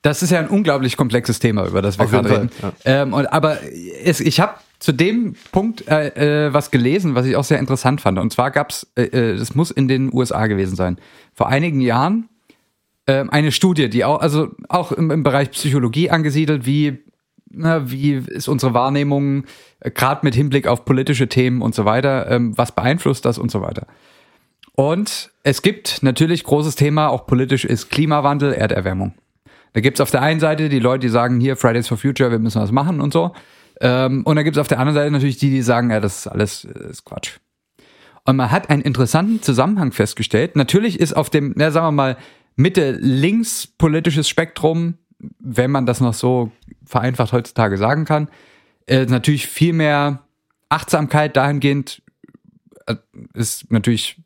Speaker 2: das ist ja ein unglaublich komplexes Thema, über das wir gerade reden.
Speaker 3: Fall,
Speaker 2: Ähm, und, aber es, ich habe zu dem Punkt äh, äh, was gelesen, was ich auch sehr interessant fand. Und zwar gab's, äh, äh, das muss in den USA gewesen sein, vor einigen Jahren ähm, eine Studie, die auch, also auch im, im Bereich Psychologie angesiedelt, wie, na, wie ist unsere Wahrnehmung, äh, gerade mit Hinblick auf politische Themen und so weiter, ähm, was beeinflusst das und so weiter. Und es gibt natürlich großes Thema, auch politisch ist Klimawandel, Erderwärmung. Da gibt's auf der einen Seite die Leute, die sagen, hier Fridays for Future, wir müssen was machen und so. Ähm, und da gibt's auf der anderen Seite natürlich die, die sagen, ja, das ist alles äh, ist Quatsch. Und man hat einen interessanten Zusammenhang festgestellt. Natürlich ist auf dem, na, sagen wir mal, Mitte-links politisches Spektrum, wenn man das noch so vereinfacht heutzutage sagen kann, äh, natürlich viel mehr Achtsamkeit dahingehend äh, ist natürlich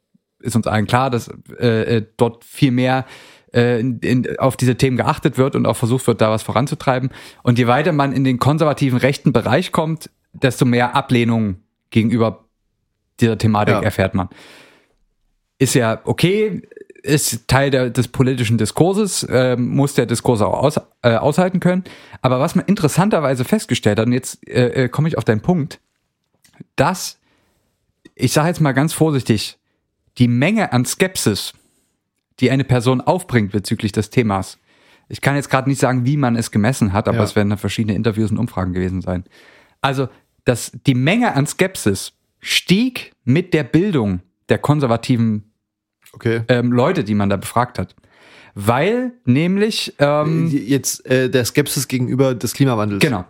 Speaker 2: ist uns allen klar, dass äh, äh, dort viel mehr äh, in, in, auf diese Themen geachtet wird und auch versucht wird, da was voranzutreiben. Und je weiter man in den konservativen rechten Bereich kommt, desto mehr Ablehnung gegenüber dieser Thematik
Speaker 3: Ja.
Speaker 2: erfährt man. Ist ja okay, ist Teil der, des politischen Diskurses, ähm, muss der Diskurs auch aus, äh, aushalten können. Aber was man interessanterweise festgestellt hat, und jetzt äh, äh, komme ich auf deinen Punkt, dass, ich sage jetzt mal ganz vorsichtig, die Menge an Skepsis, die eine Person aufbringt bezüglich des Themas, ich kann jetzt gerade nicht sagen, wie man es gemessen hat, aber
Speaker 3: Ja.
Speaker 2: es werden da verschiedene Interviews und Umfragen gewesen sein. Also, dass die Menge an Skepsis stieg mit der Bildung der konservativen
Speaker 3: Okay.
Speaker 2: ähm, Leute, die man da befragt hat. Weil nämlich, ähm,
Speaker 3: Jetzt äh, der Skepsis gegenüber des Klimawandels.
Speaker 2: genau,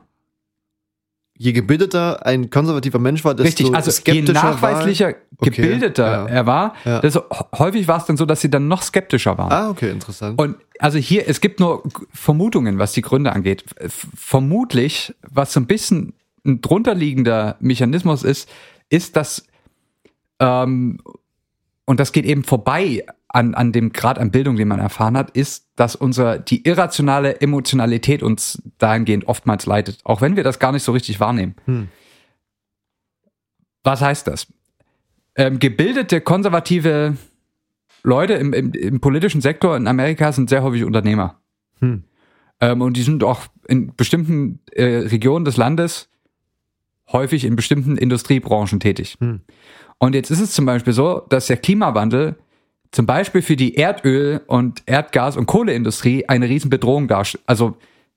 Speaker 3: Je gebildeter ein konservativer Mensch war, desto
Speaker 2: richtig, also je
Speaker 3: skeptischer
Speaker 2: nachweislicher
Speaker 3: Okay,
Speaker 2: gebildeter
Speaker 3: ja.
Speaker 2: er war,
Speaker 3: Ja.
Speaker 2: desto häufig war es dann so, dass sie dann noch skeptischer waren.
Speaker 3: war. Ah, okay, interessant.
Speaker 2: Und also hier, es gibt nur Vermutungen, was die Gründe angeht. Vermutlich, was so ein bisschen ein drunterliegender Mechanismus ist, ist, dass ähm, und das geht eben vorbei an, an dem Grad an Bildung, den man erfahren hat, ist, dass unser, die irrationale Emotionalität uns dahingehend oftmals leitet, auch wenn wir das gar nicht so richtig wahrnehmen.
Speaker 3: Hm.
Speaker 2: Was heißt das? Ähm, gebildete, konservative Leute im, im, im politischen Sektor in Amerika sind sehr häufig Unternehmer.
Speaker 3: Hm.
Speaker 2: Ähm, und die sind auch in bestimmten äh, Regionen des Landes häufig in bestimmten Industriebranchen tätig.
Speaker 3: Hm.
Speaker 2: Und jetzt ist es zum Beispiel so, dass der Klimawandel zum Beispiel für die Erdöl- und Erdgas- und Kohleindustrie eine Riesenbedrohung darstellt. Also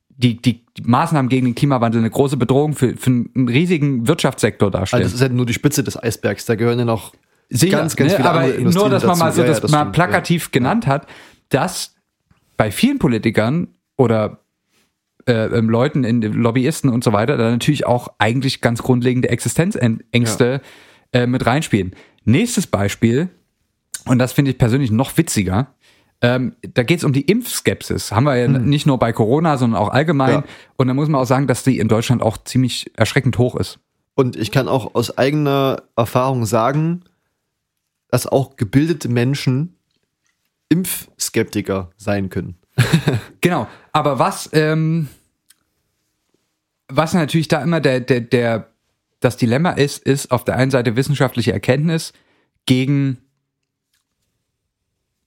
Speaker 2: die, die, die Maßnahmen gegen den Klimawandel eine große Bedrohung für, für einen riesigen Wirtschaftssektor
Speaker 3: Also
Speaker 2: darstellen.
Speaker 3: das ist halt nur die Spitze des Eisbergs. Da gehören ja noch
Speaker 2: Sicher,
Speaker 3: ganz, ganz
Speaker 2: ne?
Speaker 3: viele
Speaker 2: aber
Speaker 3: andere
Speaker 2: nur, dass man mal so
Speaker 3: Ja, ja,
Speaker 2: das,
Speaker 3: das
Speaker 2: mal plakativ genannt hat, dass bei vielen Politikern oder äh, ähm, Leuten, in, Lobbyisten und so weiter, da natürlich auch eigentlich ganz grundlegende Existenzängste äh, mit reinspielen. Nächstes Beispiel, und das finde ich persönlich noch witziger, ähm, da geht es um die Impfskepsis. Haben wir ja nicht nur bei Corona, sondern auch allgemein.
Speaker 3: Ja.
Speaker 2: Und da muss man auch sagen, dass die in Deutschland auch ziemlich erschreckend hoch ist.
Speaker 3: Und ich kann auch aus eigener Erfahrung sagen, dass auch gebildete Menschen Impfskeptiker sein können. [laughs]
Speaker 2: Genau, aber was, ähm, was natürlich da immer der, der, der, das Dilemma ist, ist auf der einen Seite wissenschaftliche Erkenntnis gegen,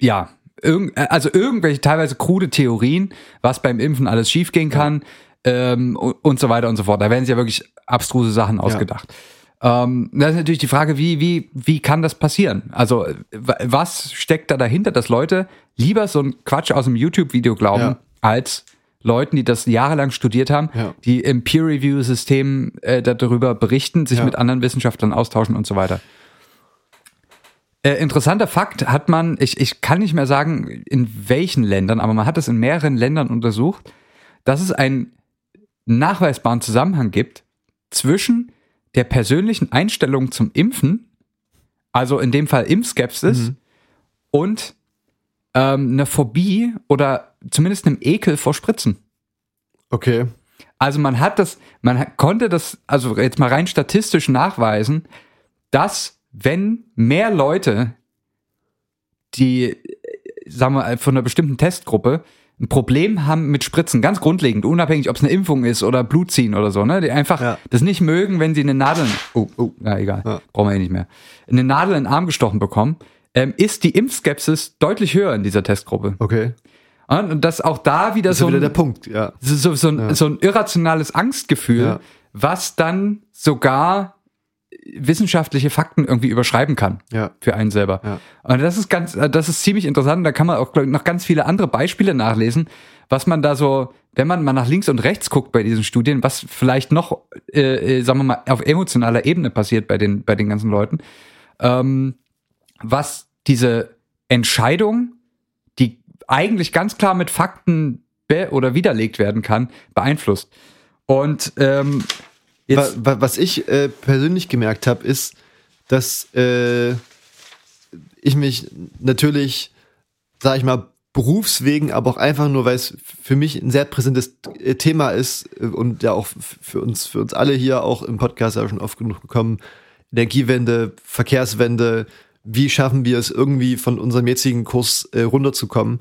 Speaker 2: ja, irgend, also irgendwelche teilweise krude Theorien, was beim Impfen alles schiefgehen kann ähm, und, und so weiter und so fort. Da werden sich ja wirklich abstruse Sachen ausgedacht. Ähm, das ist natürlich die Frage, wie, wie, wie kann das passieren? Also, w- was steckt da dahinter, dass Leute lieber so einen Quatsch aus einem YouTube-Video glauben,
Speaker 3: Ja.
Speaker 2: als Leuten, die das jahrelang studiert haben,
Speaker 3: Ja.
Speaker 2: die im Peer-Review-System äh, darüber berichten, sich
Speaker 3: Ja.
Speaker 2: mit anderen Wissenschaftlern austauschen und so weiter. Äh, interessanter Fakt hat man, ich, ich kann nicht mehr sagen, in welchen Ländern, aber man hat es in mehreren Ländern untersucht, dass es einen nachweisbaren Zusammenhang gibt zwischen der persönlichen Einstellung zum Impfen, also in dem Fall Impfskepsis, und ähm, eine Phobie oder zumindest einem Ekel vor Spritzen.
Speaker 3: Okay.
Speaker 2: Also man hat das, man konnte das, also jetzt mal rein statistisch nachweisen, dass wenn mehr Leute, die, äh, sagen wir, von einer bestimmten Testgruppe ein Problem haben mit Spritzen, ganz grundlegend, unabhängig, ob es eine Impfung ist oder Blut ziehen oder so, ne, die einfach
Speaker 3: Ja.
Speaker 2: das nicht mögen, wenn sie eine Nadel, oh, oh, na egal,
Speaker 3: Ja.
Speaker 2: brauchen wir eh nicht mehr, eine Nadel in den Arm gestochen bekommen, ähm, ist die Impfskepsis deutlich höher in dieser Testgruppe.
Speaker 3: Okay.
Speaker 2: Und das auch da wieder so
Speaker 3: ja wieder
Speaker 2: ein-
Speaker 3: der Punkt, ja.
Speaker 2: so, so, so, ein, so ein irrationales Angstgefühl,
Speaker 3: Ja.
Speaker 2: was dann sogar wissenschaftliche Fakten irgendwie überschreiben kann
Speaker 3: Ja.
Speaker 2: für einen selber.
Speaker 3: Ja.
Speaker 2: Und das ist ganz, das ist ziemlich interessant. Da kann man auch noch ganz viele andere Beispiele nachlesen, was man da so, wenn man mal nach links und rechts guckt bei diesen Studien, was vielleicht noch, äh, äh, sagen wir mal, auf emotionaler Ebene passiert bei den, bei den ganzen Leuten, ähm, was diese Entscheidung, die eigentlich ganz klar mit Fakten oder widerlegt werden kann, beeinflusst. Und ähm, jetzt,
Speaker 3: Wa- wa- Was ich äh, persönlich gemerkt habe, ist, dass äh, ich mich natürlich, sag ich mal, berufswegen, aber auch einfach nur, weil es für mich ein sehr präsentes äh, Thema ist äh, und ja auch für uns, für uns alle hier auch im Podcast ja schon oft genug gekommen, Energiewende, Verkehrswende, wie schaffen wir es irgendwie von unserem jetzigen Kurs äh, runterzukommen,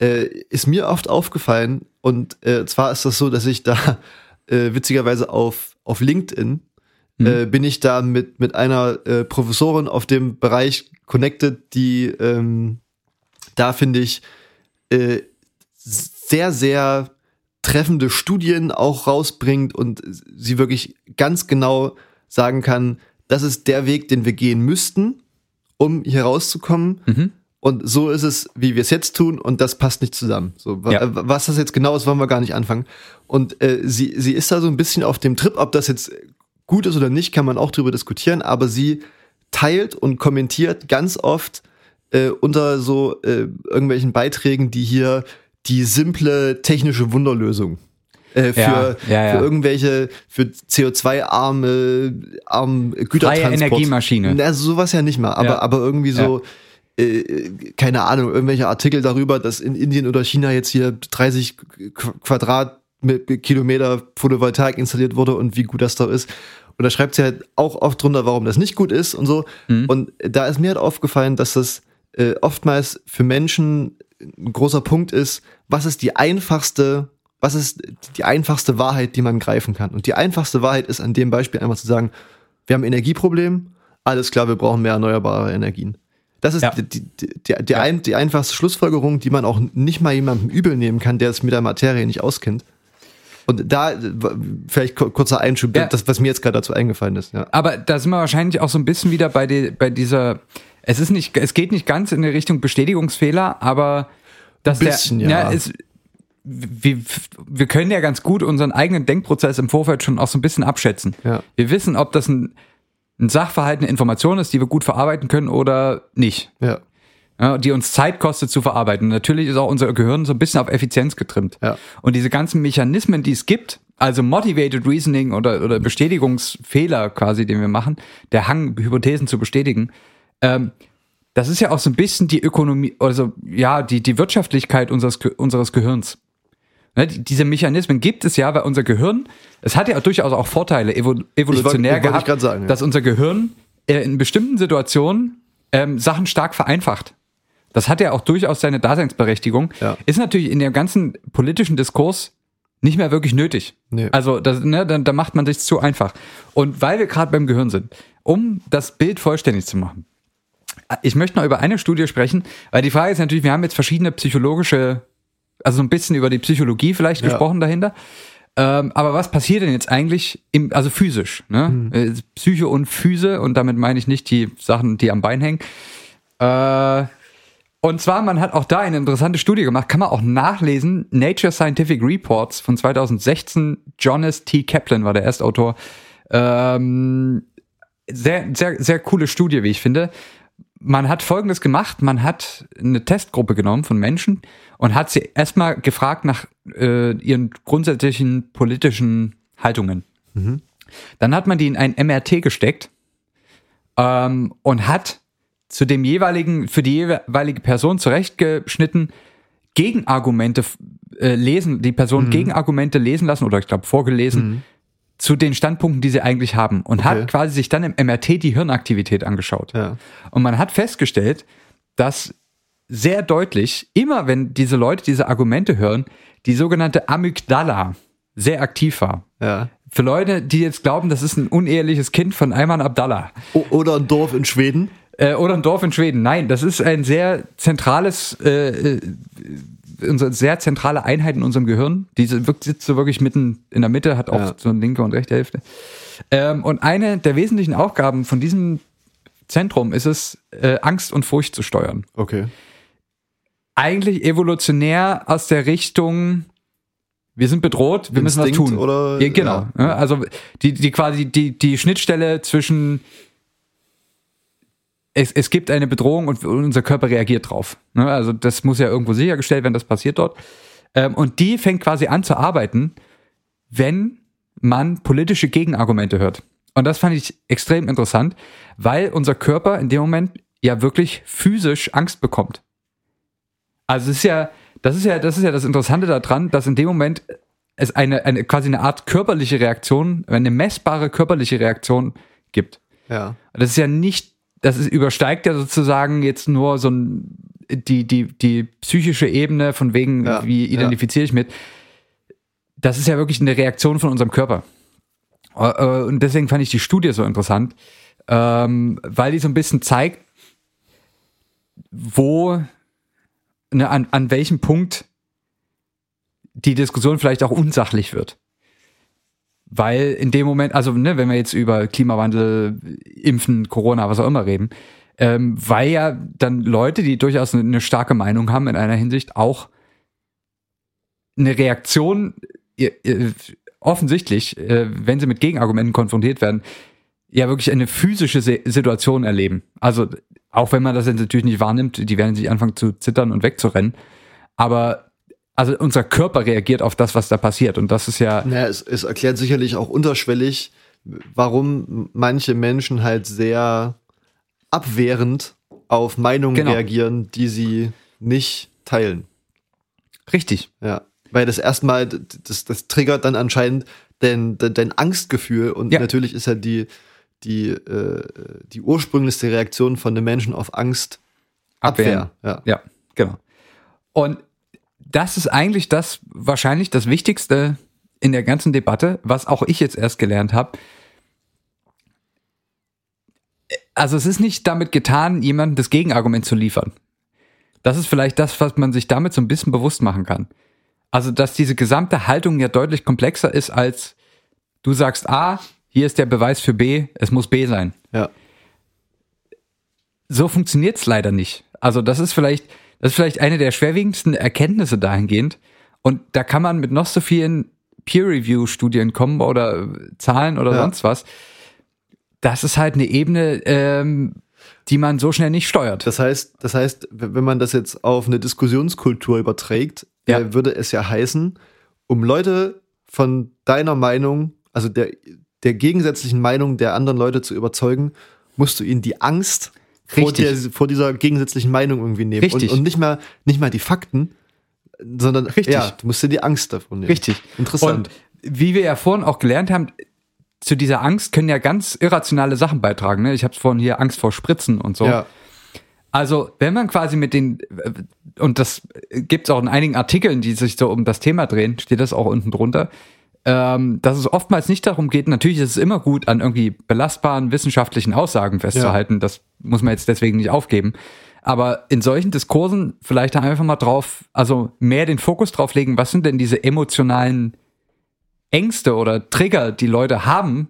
Speaker 3: äh, ist mir oft aufgefallen. Und äh, zwar ist das so, dass ich da [laughs] äh, witzigerweise auf, auf LinkedIn äh, bin ich da mit, mit einer äh, Professorin auf dem Bereich connected, die ähm, da finde ich sehr, sehr treffende Studien auch rausbringt und sie wirklich ganz genau sagen kann, das ist der Weg, den wir gehen müssten, um hier rauszukommen.
Speaker 2: Mhm.
Speaker 3: Und so ist es, wie wir es jetzt tun, und das passt nicht zusammen. So,
Speaker 2: Ja.
Speaker 3: äh, was das jetzt genau ist, wollen wir gar nicht anfangen. Und äh, sie, sie ist da so ein bisschen auf dem Trip, ob das jetzt gut ist oder nicht, kann man auch drüber diskutieren, aber sie teilt und kommentiert ganz oft äh, unter so äh, irgendwelchen Beiträgen, die hier die simple technische Wunderlösung äh, für,
Speaker 2: Ja, ja, ja.
Speaker 3: für irgendwelche, für CO2-arme arm Gütertransport.
Speaker 2: Energiemaschine.
Speaker 3: Na, sowas ja nicht mal, aber, aber irgendwie so, äh, keine Ahnung, irgendwelche Artikel darüber, dass in Indien oder China jetzt hier 30 Qu- Quadratkilometer Photovoltaik installiert wurde und wie gut das da ist. Und da schreibt sie halt auch oft drunter, warum das nicht gut ist und so. Und da ist mir halt aufgefallen, dass das äh, oftmals für Menschen ein großer Punkt ist, was ist die einfachste, was ist die einfachste Wahrheit, die man greifen kann. Und die einfachste Wahrheit ist an dem Beispiel einfach zu sagen, wir haben ein Energieproblem, alles klar, wir brauchen mehr erneuerbare Energien. Das ist
Speaker 2: Ja.
Speaker 3: die, die, die, die, ein, die einfachste Schlussfolgerung, die man auch nicht mal jemandem übel nehmen kann, der es mit der Materie nicht auskennt. Und da, vielleicht ku- kurzer Einschub,
Speaker 2: Ja.
Speaker 3: das, was mir jetzt gerade dazu eingefallen ist. Ja.
Speaker 2: Aber da sind wir wahrscheinlich auch so ein bisschen wieder bei, bei dieser, es ist nicht, es geht nicht ganz in die Richtung Bestätigungsfehler, aber dass
Speaker 3: Ein bisschen,
Speaker 2: der,
Speaker 3: ja.
Speaker 2: es, wir, wir können ja ganz gut unseren eigenen Denkprozess im Vorfeld schon auch so ein bisschen abschätzen.
Speaker 3: Ja.
Speaker 2: Wir wissen, ob das ein, ein Sachverhalt, eine Information ist, die wir gut verarbeiten können oder nicht.
Speaker 3: Ja.
Speaker 2: Ja, die uns Zeit kostet zu verarbeiten. Natürlich ist auch unser Gehirn so ein bisschen auf Effizienz getrimmt.
Speaker 3: Ja.
Speaker 2: Und diese ganzen Mechanismen, die es gibt, also Motivated Reasoning oder, oder Bestätigungsfehler quasi, den wir machen, der Hang, Hypothesen zu bestätigen, ähm, das ist ja auch so ein bisschen die Ökonomie, also ja, die, die Wirtschaftlichkeit unseres, unseres Gehirns. Ne, die, diese Mechanismen gibt es ja, weil unser Gehirn, es hat ja durchaus auch Vorteile evo, evolutionär
Speaker 3: wollte ich
Speaker 2: gehabt,
Speaker 3: sagen, ja.
Speaker 2: dass unser Gehirn äh, in bestimmten Situationen ähm, Sachen stark vereinfacht. Das hat ja auch durchaus seine Daseinsberechtigung.
Speaker 3: Ja.
Speaker 2: Ist natürlich in dem ganzen politischen Diskurs nicht mehr wirklich nötig.
Speaker 3: Nee.
Speaker 2: Also das, ne, da, da macht man sich zu einfach. Und weil wir gerade beim Gehirn sind, um das Bild vollständig zu machen, ich möchte noch über eine Studie sprechen, weil die Frage ist natürlich, wir haben jetzt verschiedene psychologische, also so ein bisschen über die Psychologie vielleicht
Speaker 3: Ja.
Speaker 2: gesprochen dahinter. Ähm, aber was passiert denn jetzt eigentlich, im, also physisch, ne? Äh, Psyche und Physe, und damit meine ich nicht die Sachen, die am Bein hängen. Äh, und zwar, man hat auch da eine interessante Studie gemacht, kann man auch nachlesen. Nature Scientific Reports von 2016. Jonas T. Kaplan war der Erstautor. Ähm, sehr, sehr, sehr coole Studie, wie ich finde. Man hat Folgendes gemacht. Man hat eine Testgruppe genommen von Menschen und hat sie erstmal gefragt nach äh, ihren grundsätzlichen politischen Haltungen. Dann hat man die in ein MRT gesteckt ähm, und hat zu dem jeweiligen, für die jeweilige Person zurechtgeschnitten, Gegenargumente äh, lesen, die Person Gegenargumente lesen lassen oder ich glaube vorgelesen zu den Standpunkten, die sie eigentlich haben und
Speaker 3: Okay.
Speaker 2: hat quasi sich dann im MRT die Hirnaktivität angeschaut.
Speaker 3: Ja.
Speaker 2: Und man hat festgestellt, dass sehr deutlich, immer wenn diese Leute diese Argumente hören, die sogenannte Amygdala sehr aktiv war.
Speaker 3: Ja.
Speaker 2: Für Leute, die jetzt glauben, das ist ein uneheliches Kind von Ayman Abdallah
Speaker 3: oder ein Dorf in Schweden.
Speaker 2: äh, oder ein Dorf in Schweden. Nein, das ist ein sehr zentrales, äh, äh, unsere sehr zentrale Einheit in unserem Gehirn. Diese wirkt, sitzt so wirklich mitten in der Mitte, hat auch
Speaker 3: Ja.
Speaker 2: so eine linke und rechte Hälfte. Ähm, und eine der wesentlichen Aufgaben von diesem Zentrum ist es, äh, Angst und Furcht zu steuern.
Speaker 3: Okay.
Speaker 2: Eigentlich evolutionär aus der Richtung, wir sind bedroht, wir müssen was
Speaker 3: Instinkt
Speaker 2: tun.
Speaker 3: oder-
Speaker 2: ja, genau.
Speaker 3: Ja,
Speaker 2: also die, die quasi die, die Schnittstelle zwischen es, es gibt eine Bedrohung und unser Körper reagiert drauf. Ne? Also das muss ja irgendwo sichergestellt werden, das passiert dort. Ähm, und die fängt quasi an zu arbeiten, wenn man politische Gegenargumente hört. Und das fand ich extrem interessant, weil unser Körper in dem Moment ja wirklich physisch Angst bekommt. Also es ist ja, das ist ja, das ist ja das Interessante daran, dass in dem Moment es eine, eine quasi eine Art körperliche Reaktion, eine messbare körperliche Reaktion gibt.
Speaker 3: Ja.
Speaker 2: Das ist ja nicht, das ist, übersteigt ja sozusagen jetzt nur so ein, die, die, die psychische Ebene von wegen,
Speaker 3: Ja,
Speaker 2: wie identifiziere ich mit. Das ist ja wirklich eine Reaktion von unserem Körper. Äh, äh, Und deswegen fand ich die Studie so interessant, ähm, weil die so ein bisschen zeigt, wo, ne, an, an welchem Punkt die Diskussion vielleicht auch unsachlich wird. Weil in dem Moment, also ne, wenn wir jetzt über Klimawandel, Impfen, Corona, was auch immer reden, ähm, weil ja dann Leute, die durchaus eine, eine starke Meinung haben in einer Hinsicht, auch eine Reaktion äh, äh, offensichtlich, äh, wenn sie mit Gegenargumenten konfrontiert werden, ja wirklich eine physische Situation erleben. Also auch wenn man das jetzt natürlich nicht wahrnimmt, die werden sich anfangen zu zittern und wegzurennen. Aber also unser Körper reagiert auf das, was da passiert. Und das ist ja,
Speaker 3: Naja, es, es erklärt sicherlich auch unterschwellig, warum manche Menschen halt sehr abwehrend auf Meinungen
Speaker 2: Genau.
Speaker 3: reagieren, die sie nicht teilen.
Speaker 2: richtig.
Speaker 3: Ja. Weil das erstmal, das, das triggert dann anscheinend dein, dein, dein Angstgefühl und
Speaker 2: Ja.
Speaker 3: natürlich ist ja die, die, äh, die ursprünglichste Reaktion von den Menschen auf Angst Abwehr. Ja.
Speaker 2: Ja, genau. Und das ist eigentlich das wahrscheinlich das Wichtigste in der ganzen Debatte, was auch ich jetzt erst gelernt habe. Also es ist nicht damit getan, jemandem das Gegenargument zu liefern. Das ist vielleicht das, was man sich damit so ein bisschen bewusst machen kann. Also, dass diese gesamte Haltung ja deutlich komplexer ist als du sagst A, hier ist der Beweis für B, es muss B sein.
Speaker 3: Ja.
Speaker 2: So funktioniert's leider nicht. Also, das ist vielleicht, das ist vielleicht eine der schwerwiegendsten Erkenntnisse dahingehend. Und da kann man mit noch so vielen Peer-Review-Studien kommen oder Zahlen oder
Speaker 3: Ja.
Speaker 2: sonst was. Das ist halt eine Ebene, ähm, die man so schnell nicht steuert.
Speaker 3: Das heißt, das heißt, wenn man das jetzt auf eine Diskussionskultur überträgt,
Speaker 2: Ja.
Speaker 3: äh, würde es ja heißen, um Leute von deiner Meinung, also der, der gegensätzlichen Meinung der anderen Leute zu überzeugen, musst du ihnen die Angst vor, der, vor dieser gegensätzlichen Meinung irgendwie nehmen.
Speaker 2: Richtig.
Speaker 3: Und, und nicht mal, nicht mal die Fakten, sondern
Speaker 2: Richtig.
Speaker 3: ja, du musst dir die Angst davon nehmen.
Speaker 2: Richtig.
Speaker 3: Interessant.
Speaker 2: Und wie wir ja vorhin auch gelernt haben, zu dieser Angst können ja ganz irrationale Sachen beitragen. Ne? Ich habe vorhin hier Angst vor Spritzen und so.
Speaker 3: ja.
Speaker 2: Also, wenn man quasi mit den, und das gibt es auch in einigen Artikeln, die sich so um das Thema drehen, steht das auch unten drunter, ähm, dass es oftmals nicht darum geht, natürlich ist es immer gut, an irgendwie belastbaren wissenschaftlichen Aussagen festzuhalten, das muss man jetzt deswegen nicht aufgeben. Aber in solchen Diskursen vielleicht einfach mal drauf, also mehr den Fokus drauf legen, was sind denn diese emotionalen Ängste oder Trigger, die Leute haben,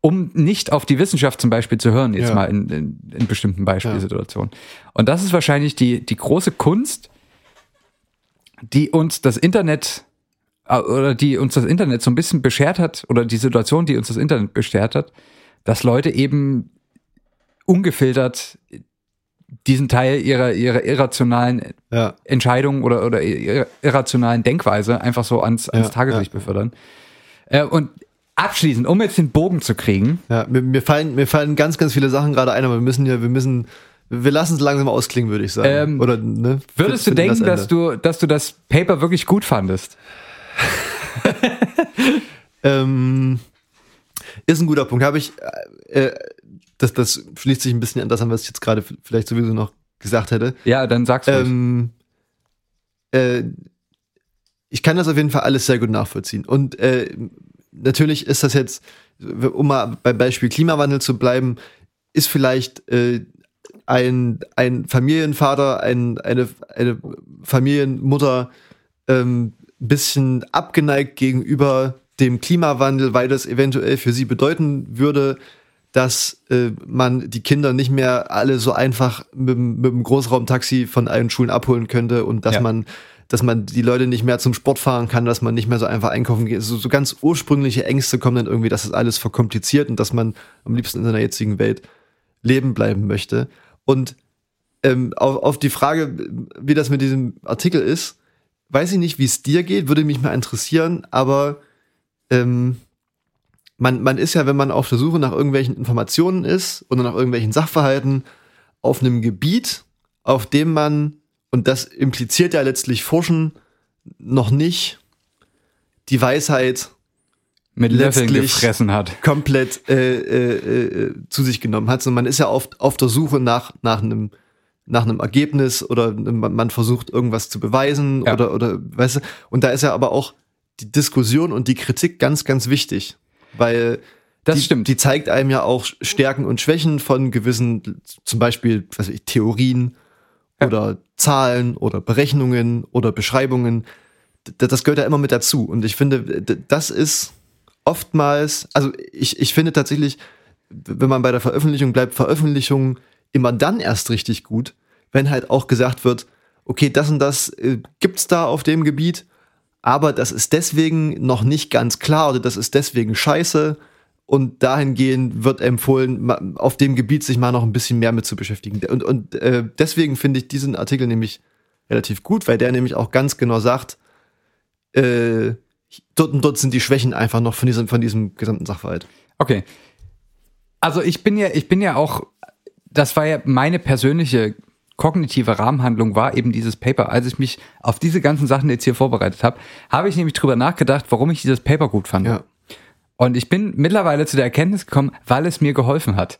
Speaker 2: um nicht auf die Wissenschaft zum Beispiel zu hören, jetzt
Speaker 3: Ja.
Speaker 2: mal in, in, in bestimmten Beispielsituationen. Und das ist wahrscheinlich die, die große Kunst, die uns das Internet oder die uns das Internet so ein bisschen beschert hat, oder die Situation, die uns das Internet beschert hat, dass Leute eben ungefiltert diesen Teil ihrer, ihrer irrationalen
Speaker 3: ja.
Speaker 2: Entscheidungen oder, oder ir- irrationalen Denkweise einfach so ans, ans
Speaker 3: Ja,
Speaker 2: Tageslicht
Speaker 3: ja.
Speaker 2: befördern. Äh, und abschließend, um jetzt den Bogen zu kriegen,
Speaker 3: Ja, mir, mir fallen, mir fallen ganz, ganz viele Sachen gerade ein, aber wir müssen ja, wir müssen, wir lassen es langsam ausklingen, würde ich sagen.
Speaker 2: Ähm,
Speaker 3: Oder, ne?
Speaker 2: würdest du denken,
Speaker 3: das
Speaker 2: dass du, dass du das Paper wirklich gut fandest? [laughs]
Speaker 3: Ähm, ist ein guter Punkt. Habe ich, äh, äh, das, das schließt sich ein bisschen an das an, was ich jetzt gerade vielleicht sowieso noch gesagt hätte.
Speaker 2: Ja, dann sag's ruhig.
Speaker 3: Ähm, äh, ich kann das auf jeden Fall alles sehr gut nachvollziehen. Und äh, natürlich ist das jetzt, um mal beim Beispiel Klimawandel zu bleiben, ist vielleicht äh, ein, ein Familienvater, ein, eine, eine Familienmutter ähm, bisschen abgeneigt gegenüber dem Klimawandel, weil das eventuell für sie bedeuten würde, dass äh, man die Kinder nicht mehr alle so einfach mit, dem- mit dem Großraumtaxi von allen Schulen abholen könnte und dass
Speaker 2: Ja.
Speaker 3: man dass man die Leute nicht mehr zum Sport fahren kann, dass man nicht mehr so einfach einkaufen geht. So, so ganz ursprüngliche Ängste kommen dann irgendwie, dass das alles verkompliziert und dass man am liebsten in seiner jetzigen Welt leben bleiben möchte. Und ähm, auf, auf die Frage, wie das mit diesem Artikel ist, weiß ich nicht, wie es dir geht, würde mich mal interessieren, aber ähm, man, man ist ja, wenn man auf der Suche nach irgendwelchen Informationen ist oder nach irgendwelchen Sachverhalten auf einem Gebiet, auf dem man, und das impliziert ja letztlich Forschen, noch nicht die Weisheit
Speaker 2: Mit Löffeln gefressen hat.
Speaker 3: komplett äh, äh, äh, zu sich genommen hat, sondern man ist ja oft auf der Suche nach, nach einem nach einem Ergebnis oder man, versucht irgendwas zu beweisen
Speaker 2: Ja.
Speaker 3: oder oder weißt du und da ist ja aber auch die Diskussion und die Kritik ganz ganz wichtig, weil
Speaker 2: Das
Speaker 3: die,
Speaker 2: stimmt.
Speaker 3: Die zeigt einem ja auch Stärken und Schwächen von gewissen, zum Beispiel was weiß ich, Theorien
Speaker 2: Ja.
Speaker 3: oder Zahlen oder Berechnungen oder Beschreibungen. Das gehört ja immer mit dazu. Und ich finde, das ist oftmals, also ich, ich finde tatsächlich, wenn man bei der Veröffentlichung bleibt, Veröffentlichungen immer dann erst richtig gut, wenn halt auch gesagt wird, okay, das und das äh, gibt's da auf dem Gebiet, aber das ist deswegen noch nicht ganz klar oder das ist deswegen scheiße. Und dahingehend wird empfohlen, auf dem Gebiet sich mal noch ein bisschen mehr mit zu beschäftigen. Und, und äh, deswegen finde ich diesen Artikel nämlich relativ gut, weil der nämlich auch ganz genau sagt, äh, dort und dort sind die Schwächen einfach noch von diesem, von diesem gesamten Sachverhalt.
Speaker 2: Okay. Also ich bin ja, ich bin ja auch, das war ja meine persönliche kognitive Rahmenhandlung war eben dieses Paper. Als ich mich auf diese ganzen Sachen jetzt hier vorbereitet habe, habe ich nämlich drüber nachgedacht, warum ich dieses Paper gut fand.
Speaker 3: Ja.
Speaker 2: Und ich bin mittlerweile zu der Erkenntnis gekommen, weil es mir geholfen hat.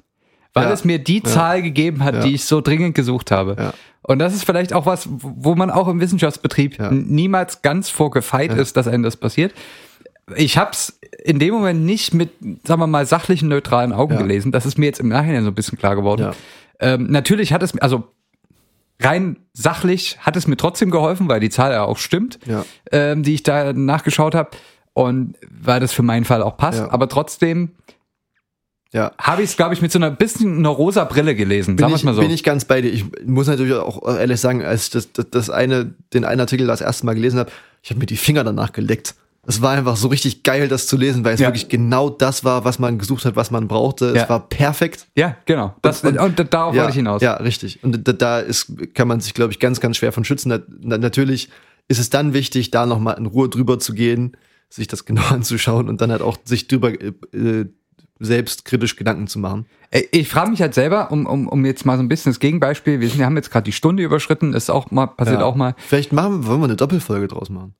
Speaker 2: Weil
Speaker 3: Ja.
Speaker 2: es mir die Zahl gegeben hat,
Speaker 3: Ja.
Speaker 2: die ich so dringend gesucht habe.
Speaker 3: Ja.
Speaker 2: Und das ist vielleicht auch was, wo man auch im Wissenschaftsbetrieb
Speaker 3: Ja.
Speaker 2: niemals ganz vorgefeit ist, dass einem das passiert. Ich habe es in dem Moment nicht mit, sagen wir mal, sachlichen, neutralen Augen
Speaker 3: Ja.
Speaker 2: gelesen. Das ist mir jetzt im Nachhinein so ein bisschen klar geworden.
Speaker 3: Ja.
Speaker 2: Ähm, natürlich hat es, also rein sachlich hat es mir trotzdem geholfen, weil die Zahl ja auch stimmt,
Speaker 3: Ja.
Speaker 2: ähm, die ich da nachgeschaut habe. Und weil das für meinen Fall auch passt. Aber trotzdem
Speaker 3: Ja.
Speaker 2: habe ich es, glaube ich, mit so einer bisschen einer rosa Brille gelesen.
Speaker 3: Bin ich,
Speaker 2: mal so.
Speaker 3: bin ich ganz bei dir. Ich muss natürlich auch ehrlich sagen, als ich das, das, das eine, den einen Artikel das erste Mal gelesen habe, ich habe mir die Finger danach geleckt. Es war einfach so richtig geil, das zu lesen, weil es
Speaker 2: Ja.
Speaker 3: wirklich genau das war, was man gesucht hat, was man brauchte.
Speaker 2: Ja.
Speaker 3: Es war perfekt.
Speaker 2: ja, genau. Das, und,
Speaker 3: Und-
Speaker 2: darauf
Speaker 3: ja,
Speaker 2: wollte ich hinaus.
Speaker 3: Ja, richtig. Und da, da ist, kann man sich, glaube ich, ganz, ganz schwer von schützen. Na, na, natürlich ist es dann wichtig, da nochmal in Ruhe drüber zu gehen, sich das [laughs] genau anzuschauen und dann halt auch sich drüber äh, äh, selbst kritisch Gedanken zu machen.
Speaker 2: Ich frage mich halt selber, um, um, um jetzt mal so ein bisschen das Gegenbeispiel, wir, sind, wir haben jetzt gerade die Stunde überschritten, ist auch mal, passiert
Speaker 3: Ja.
Speaker 2: auch mal.
Speaker 3: Vielleicht machen, wollen wir eine Doppelfolge draus machen.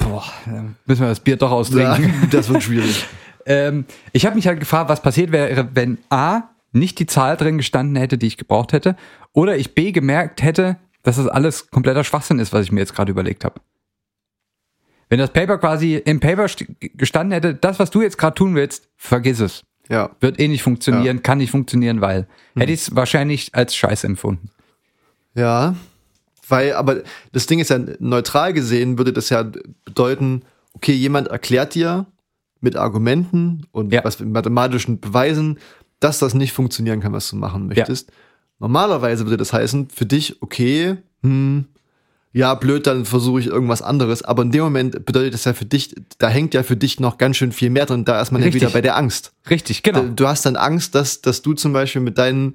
Speaker 2: Boah, dann müssen wir das Bier doch austrinken.
Speaker 3: das wird schwierig. [laughs]
Speaker 2: Ähm, ich habe mich halt gefragt, was passiert wäre, wenn A, nicht die Zahl drin gestanden hätte, die ich gebraucht hätte, oder ich B, gemerkt hätte, dass das alles kompletter Schwachsinn ist, was ich mir jetzt gerade überlegt habe. Wenn das Paper quasi im Paper st- gestanden hätte, das, was du jetzt gerade tun willst, vergiss es.
Speaker 3: Ja.
Speaker 2: Wird eh nicht funktionieren, kann nicht funktionieren, weil hätte ich es wahrscheinlich als Scheiß empfunden.
Speaker 3: Ja, weil, aber das Ding ist ja, neutral gesehen würde das ja bedeuten, okay, jemand erklärt dir mit Argumenten und
Speaker 2: Ja.
Speaker 3: was mit mathematischen Beweisen, dass das nicht funktionieren kann, was du machen möchtest. Normalerweise würde das heißen, für dich, okay, hm, ja, blöd, dann versuche ich irgendwas anderes. Aber in dem Moment bedeutet das ja für dich, da hängt ja für dich noch ganz schön viel mehr drin. Da ist man ja
Speaker 2: Richtig.
Speaker 3: wieder bei der Angst.
Speaker 2: Richtig, genau.
Speaker 3: Du hast dann Angst, dass, dass du zum Beispiel mit deinen,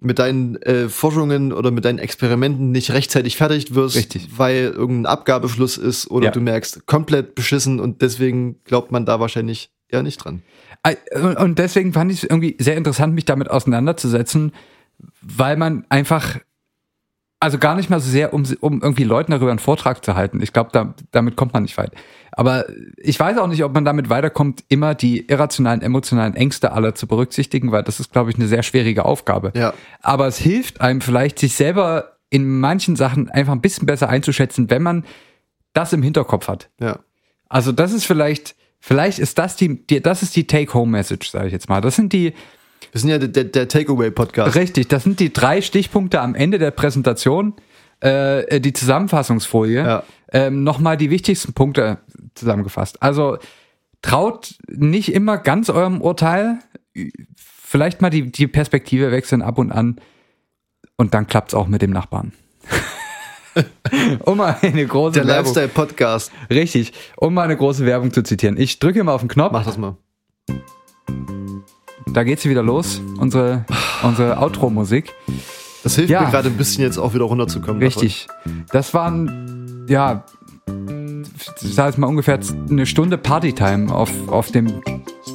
Speaker 3: mit deinen äh, Forschungen oder mit deinen Experimenten nicht rechtzeitig fertig wirst,
Speaker 2: Richtig.
Speaker 3: weil irgendein Abgabeschluss ist oder
Speaker 2: Ja.
Speaker 3: du merkst, komplett beschissen und deswegen glaubt man da wahrscheinlich eher nicht dran.
Speaker 2: Und deswegen fand ich es irgendwie sehr interessant, mich damit auseinanderzusetzen, weil man einfach, also gar nicht mal so sehr, um, um irgendwie Leuten darüber einen Vortrag zu halten. Ich glaube, da, damit kommt man nicht weit. Aber ich weiß auch nicht, ob man damit weiterkommt, immer die irrationalen, emotionalen Ängste aller zu berücksichtigen, weil das ist, glaube ich, eine sehr schwierige Aufgabe.
Speaker 3: Ja.
Speaker 2: Aber es hilft einem vielleicht, sich selber in manchen Sachen einfach ein bisschen besser einzuschätzen, wenn man das im Hinterkopf hat.
Speaker 3: Ja.
Speaker 2: Also das ist vielleicht, vielleicht ist das die, die das ist die Take-Home-Message, sage ich jetzt mal. Das sind die,
Speaker 3: Wir sind ja der, der, Takeaway-Podcast.
Speaker 2: richtig, das sind die drei Stichpunkte am Ende der Präsentation, äh, die Zusammenfassungsfolie.
Speaker 3: Ja.
Speaker 2: Ähm, Nochmal die wichtigsten Punkte zusammengefasst. Also traut nicht immer ganz eurem Urteil, vielleicht mal die, die Perspektive wechseln ab und an und dann klappt's auch mit dem Nachbarn. [laughs] um mal eine große
Speaker 3: Der. Lifestyle-Podcast.
Speaker 2: Richtig, um mal eine große Werbung zu zitieren. Ich drücke mal auf den Knopf.
Speaker 3: Mach das mal.
Speaker 2: Da geht sie wieder los, unsere, unsere Outro-Musik.
Speaker 3: Das hilft
Speaker 2: Ja.
Speaker 3: mir gerade ein bisschen jetzt auch wieder runterzukommen.
Speaker 2: Richtig. Das waren, ja, ich sag jetzt mal ungefähr eine Stunde Partytime auf, auf dem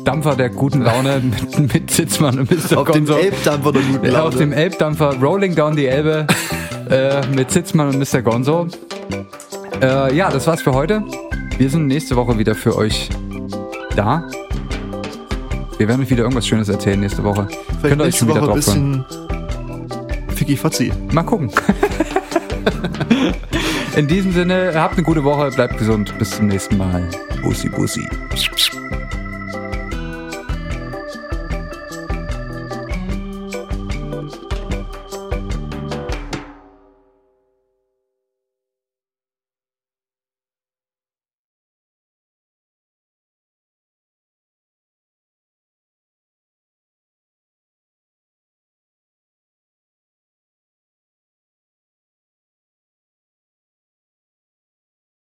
Speaker 2: Dampfer der guten Laune [laughs] mit, mit Sitzmann und Mr.
Speaker 3: davon. Auf dem
Speaker 2: Gonzo.
Speaker 3: Elbdampfer der guten Laune.
Speaker 2: auf dem Elbdampfer Rolling Down die Elbe äh, mit Sitzmann und Mr. Gonzo. Äh, ja, das war's für heute. Wir sind nächste Woche wieder für euch da. Wir werden euch wieder irgendwas Schönes erzählen nächste Woche.
Speaker 3: Vielleicht
Speaker 2: Könnt ihr euch schon wieder
Speaker 3: Woche
Speaker 2: drauf freuen.
Speaker 3: bisschen Ficky Fotzi.
Speaker 2: Mal gucken. [laughs] In diesem Sinne, habt eine gute Woche, bleibt gesund. Bis zum nächsten Mal. Bussi, bussi.